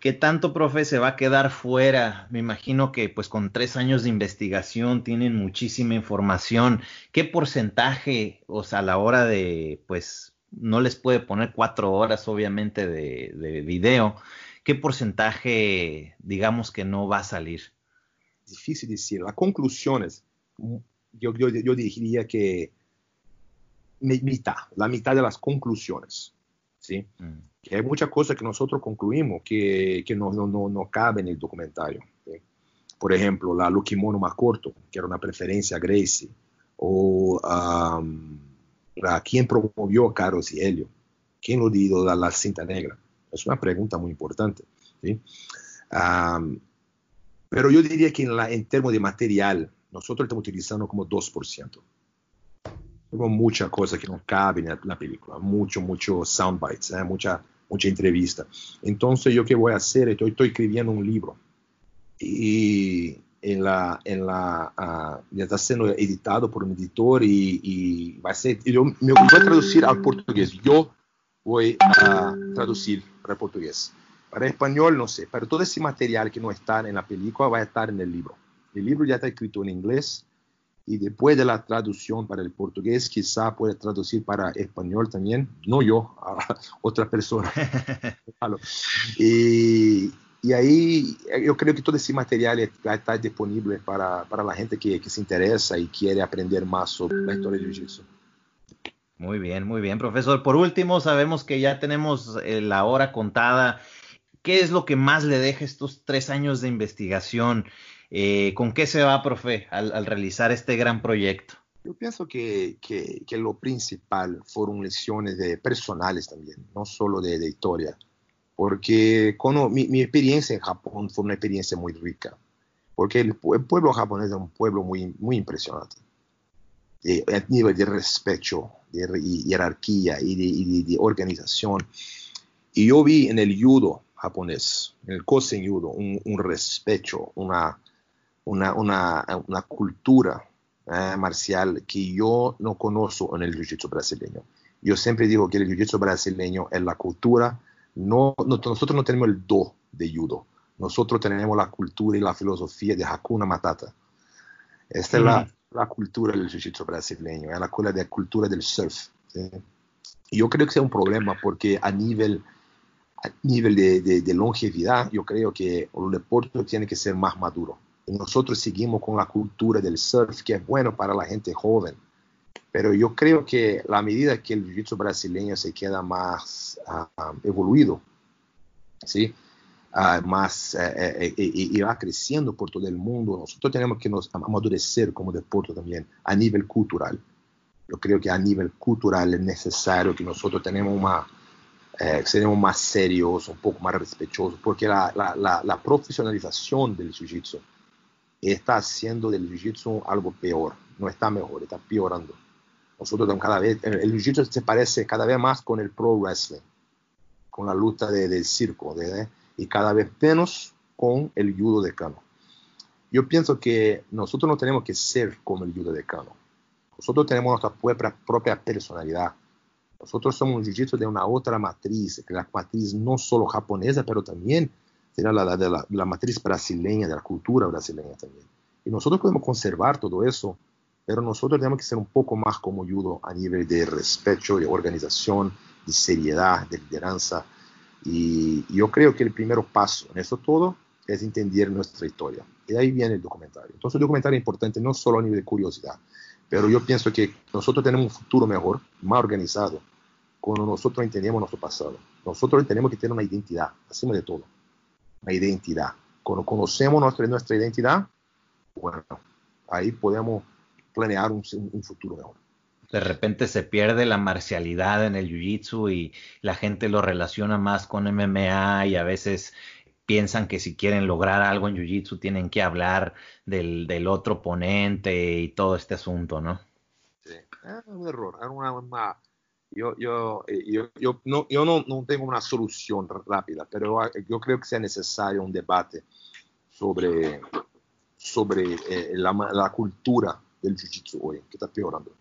¿Qué tanto, profe, se va a quedar fuera? Me imagino que pues con tres años de investigación tienen muchísima información. ¿Qué porcentaje, o sea, a la hora de, pues, no les puede poner cuatro horas, obviamente, de, de video, ¿qué porcentaje, digamos, que no va a salir? Difícil decir. Las conclusiones, yo, yo, yo diría que mitad, la mitad de las conclusiones, ¿sí? Mm hay muchas cosas que nosotros concluimos que, que no, no, no, no cabe en el documentario. Por ejemplo, la Mono más corto, que era una preferencia a Gracie, o um, la, quién promovió a Carlos y Helio, quién lo dio la, la cinta negra. Es una pregunta muy importante. ¿sí? Um, pero yo diría que en, la, en términos de material, nosotros estamos utilizando como 2%. Tenemos muchas cosas que no caben en la película, mucho, mucho sound bites, ¿eh? mucha mucha entrevista. Entonces, ¿yo qué voy a hacer? Estoy, estoy escribiendo un libro y en la, en la, uh, ya está siendo editado por un editor y, y va a ser, yo me voy a traducir al portugués. Yo voy a traducir para portugués. Para español, no sé, pero todo ese material que no está en la película va a estar en el libro. El libro ya está escrito en inglés y después de la traducción para el portugués, quizá puede traducir para español también, no yo, a *laughs* otra persona. *laughs* y, y, ahí yo creo que todo ese material está disponible para, para la gente que, que, se interesa y quiere aprender más sobre la historia de Jiu-Jitsu. Muy bien, muy bien, profesor. Por último, sabemos que ya tenemos eh, la hora contada. ¿Qué es lo que más le deja estos tres años de investigación? Eh, ¿Con qué se va, profe, al, realizar este gran proyecto? Yo pienso que, que, lo principal fueron lecciones de personales también, no solo de, de historia, porque mi, mi, experiencia en Japón fue una experiencia muy rica, porque el, pueblo japonés es un pueblo muy, muy impresionante, eh, a nivel de respeto, de jerarquía y de, y de, organización. Y yo vi en el judo japonés, en el kosen judo, un, un respeto, una, una, una, una cultura eh, marcial que yo no conozco en el jiu-jitsu brasileño. Yo siempre digo que el jiu-jitsu brasileño es la cultura, no, nosotros no tenemos el do de judo, nosotros tenemos la cultura y la filosofía de Hakuna Matata. Esta es la, la, cultura del jiu-jitsu brasileño, es la, la cultura del surf. Y yo creo que es un problema porque a nivel, a nivel de, de, de longevidad, yo creo que el deporte tiene que ser más maduro nosotros seguimos con la cultura del surf, que es bueno para la gente joven. Pero yo creo que la medida que el jiu-jitsu brasileño se queda más uh, evoluido, ¿sí? Uh, más uh, y, va creciendo por todo el mundo, nosotros tenemos que nos amadurecer como deporte también a nivel cultural. Yo creo que a nivel cultural es necesario que nosotros tenemos una, eh, más serios, un poco más respetuosos, porque la, la, la, la profesionalización del jiu-jitsu está haciendo del jiu-jitsu algo peor, no está mejor, está peorando. Nosotros cada vez, el jiu-jitsu se parece cada vez más con el pro wrestling, con la lucha de, del circo, de, y cada vez menos con el judo de Kano. Yo pienso que nosotros no tenemos que ser como el judo de Kano. Nosotros tenemos nuestra propia, propia personalidad. Nosotros somos un jiu-jitsu de una otra matriz, que la matriz no solo japonesa, pero también será la, de la, la, matriz brasileña, de la cultura brasileña también. Y nosotros podemos conservar todo eso, pero nosotros tenemos que ser un poco más como judo a nivel de respeto, de organización, de seriedad, de lideranza. Y yo creo que el primer paso en eso todo es entender nuestra historia. Y ahí viene el documentario. Entonces el documentario es importante no solo a nivel de curiosidad, pero yo pienso que nosotros tenemos un futuro mejor, más organizado, cuando nosotros entendemos nuestro pasado. Nosotros tenemos que tener una identidad, acima de todo la identidad. Cuando conocemos nuestra, nuestra identidad, bueno, ahí podemos planear un, un futuro mejor. De repente se pierde la marcialidad en el jiu-jitsu y la gente lo relaciona más con MMA y a veces piensan que si quieren lograr algo en jiu-jitsu tienen que hablar del, del, otro oponente y todo este asunto, ¿no? Sí, es un error, es una, una, yo, yo, eh, yo, yo, no, yo no, no, tengo una solución rápida, pero ah, yo creo que sea necesario un debate sobre, sobre eh, la, la, cultura del jiu-jitsu hoy, que está peorando.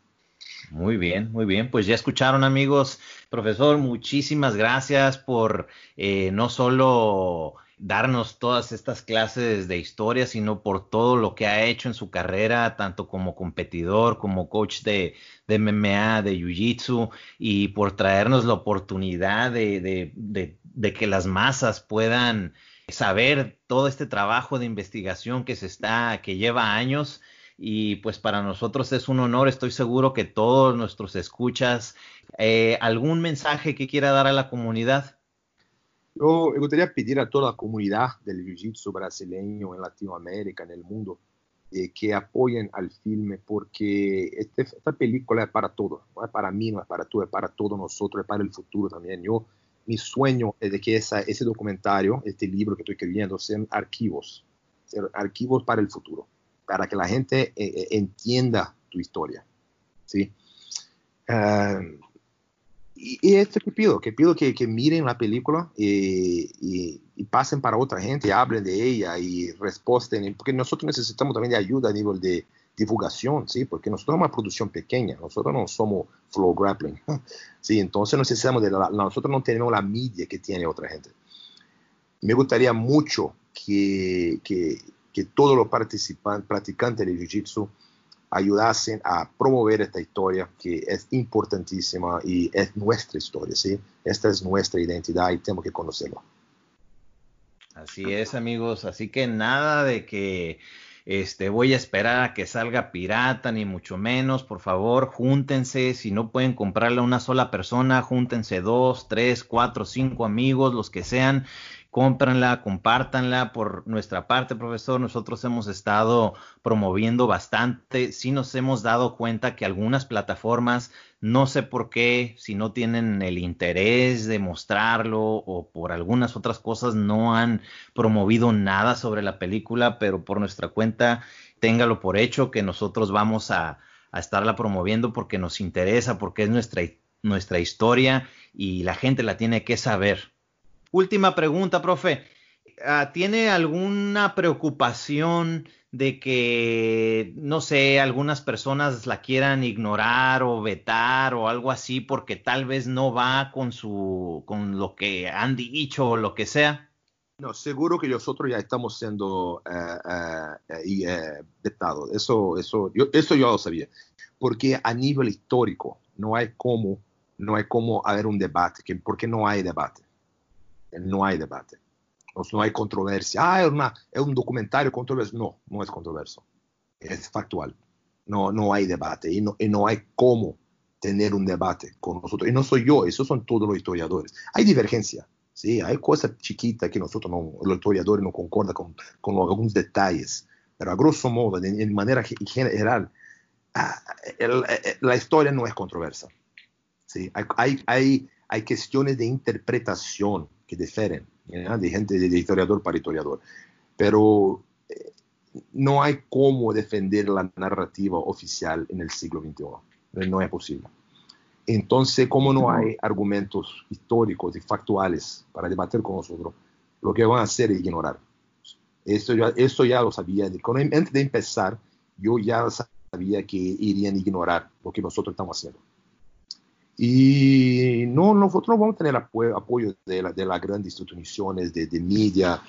Muy bien, muy bien. Pues ya escucharon amigos. Profesor, muchísimas gracias por eh, no solo darnos todas estas clases de historia, sino por todo lo que ha hecho en su carrera, tanto como competidor, como coach de, de MMA, de Jiu-Jitsu, y por traernos la oportunidad de, de, de, que las masas puedan saber todo este trabajo de investigación que se está, que lleva años y pues para nosotros es un honor, estoy seguro que todos nuestros escuchas, eh, algún mensaje que quiera dar a la comunidad. Yo me gustaría pedir a toda la comunidad del jiu-jitsu brasileño en Latinoamérica, en el mundo, eh, que apoyen al filme porque este, esta película es para todos, no es para mí, no es para tú, es para todos nosotros, es para el futuro también. Yo, mi sueño es de que esa, ese documentario, este libro que estoy escribiendo, sean archivos, sean archivos para el futuro para que la gente eh, eh, entienda tu historia. ¿sí? Ah, y, esto que pido, que pido que, miren la película y, pasen para otra gente, hablen de ella y responden, porque nosotros necesitamos también de ayuda a nivel de divulgación, ¿sí? Porque nosotros somos una producción pequeña, nosotros no somos Flow Grappling, *laughs* ¿sí? Entonces necesitamos de nosotros no tenemos la media que tiene otra gente. Me gustaría mucho que, que que todos los participantes, practicantes de Jiu-Jitsu ayudasen a promover esta historia que es importantísima y es nuestra historia, ¿sí? Esta es nuestra identidad y tenemos que conocerla. Así es, amigos. Así que nada de que este, voy a esperar a que salga pirata, ni mucho menos. Por favor, júntense. Si no pueden comprarle a una sola persona, júntense dos, tres, cuatro, cinco amigos, los que sean, cómpranla, compártanla por nuestra parte, profesor. Nosotros hemos estado promoviendo bastante. Sí nos hemos dado cuenta que algunas plataformas, no sé por qué, si no tienen el interés de mostrarlo o por algunas otras cosas, no han promovido nada sobre la película, pero por nuestra cuenta, téngalo por hecho que nosotros vamos a, a estarla promoviendo porque nos interesa, porque es nuestra, nuestra historia y la gente la tiene que saber. Última pregunta, profe. Ah, ¿Tiene alguna preocupación de que, no sé, algunas personas la quieran ignorar o vetar o algo así porque tal vez no va con su, con lo que han dicho o lo que sea? No, seguro que nosotros ya estamos siendo eh, eh, eh, vetados. Eso, eso, yo, eso yo lo sabía. Porque a nivel histórico no hay cómo, no hay cómo haber un debate, que, porque no hay debate no hay debate. No hay controversia. Ah, es, una, es un documentario controverso. No, no es controverso. Es factual. No, no hay debate y no, y no hay cómo tener un debate con nosotros. Y no soy yo, esos son todos los historiadores. Hay divergencia, ¿sí? Hay cosas chiquitas que nosotros, no, los historiadores, no concordan con, con algunos detalles. Pero a grosso modo, de, de manera general, ah, el, la historia no es controversa. ¿sí? Hay, hay, hay, hay cuestiones de interpretación que difieren, de gente de historiador para historiador. Pero eh, no hay cómo defender la narrativa oficial en el siglo XXI. No es posible. Entonces, como no hay argumentos históricos y factuales para debatir con nosotros, lo que van a hacer es ignorar. Eso ya, eso ya lo sabía. Antes de empezar, yo ya sabía que irían a ignorar lo que nosotros estamos haciendo. Y no, nosotros no vamos a tener apoyo, de, la, de las grandes instituciones de, de media.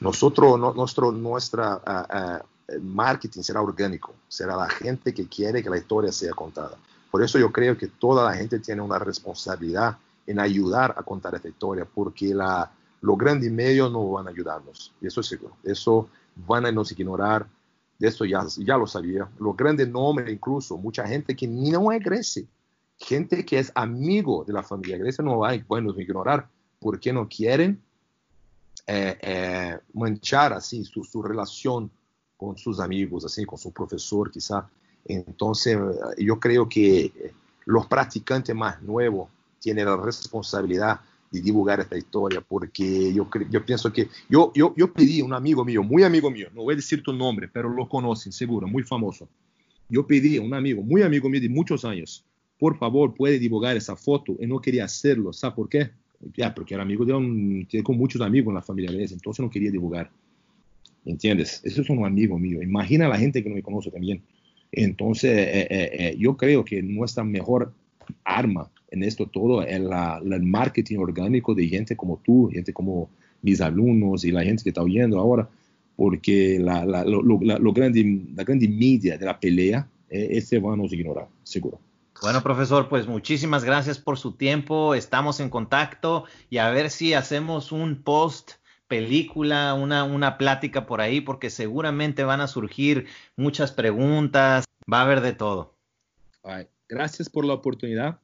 Nosotros, no, nuestro nuestra, uh, uh, marketing será orgánico, será la gente que quiere que la historia sea contada. Por eso yo creo que toda la gente tiene una responsabilidad en ayudar a contar esta historia, porque la, los grandes medios no van a ayudarnos, eso es seguro. Eso van a nos ignorar, de eso ya, ya lo sabía. Los grandes nombres, incluso, mucha gente que ni no egrese gente que es amigo de la familia Grecia no va a bueno, ignorar porque no quieren eh, eh, manchar así su, relación con sus amigos, así con su profesor quizá. Entonces yo creo que los practicantes más nuevos tienen la responsabilidad de divulgar esta historia porque yo, yo pienso que yo, yo, yo pedí a un amigo mío, muy amigo mío, no voy a decir tu nombre, pero lo conocen seguro, muy famoso. Yo pedí a un amigo, muy amigo mío de muchos años, por favor, puede divulgar esa foto. Y no quería hacerlo, ¿sabe por qué? Ya, porque era amigo de un, tiene con muchos amigos en la familia de entonces no quería divulgar. ¿Entiendes? Eso es un amigo mío. Imagina la gente que no me conoce también. Entonces, eh, eh, eh, yo creo que nuestra mejor arma en esto todo es el marketing orgánico de gente como tú, gente como mis alumnos y la gente que está oyendo ahora, porque la, la, lo, grande, la grande media de la pelea, ese van a nos ignorar, seguro. Bueno, profesor, pues muchísimas gracias por su tiempo. Estamos en contacto y a ver si hacemos un post película, una, una plática por ahí, porque seguramente van a surgir muchas preguntas, va a haber de todo. Gracias por la oportunidad.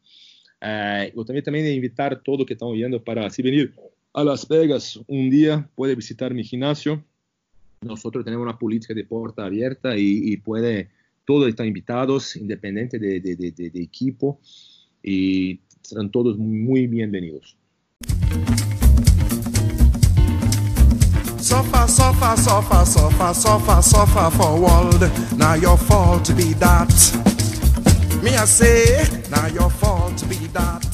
Eh, yo también, también invitar a todos que están oyendo para así venir a Las Vegas un día, puede visitar mi gimnasio. Nosotros tenemos una política de puerta abierta y puede, todos están invitados, independiente de, de, de, de equipo, y serán todos muy bienvenidos. Suffer, suffer, suffer, suffer, suffer, suffer for world. Now your fault be that. Me I say, now your fault be that.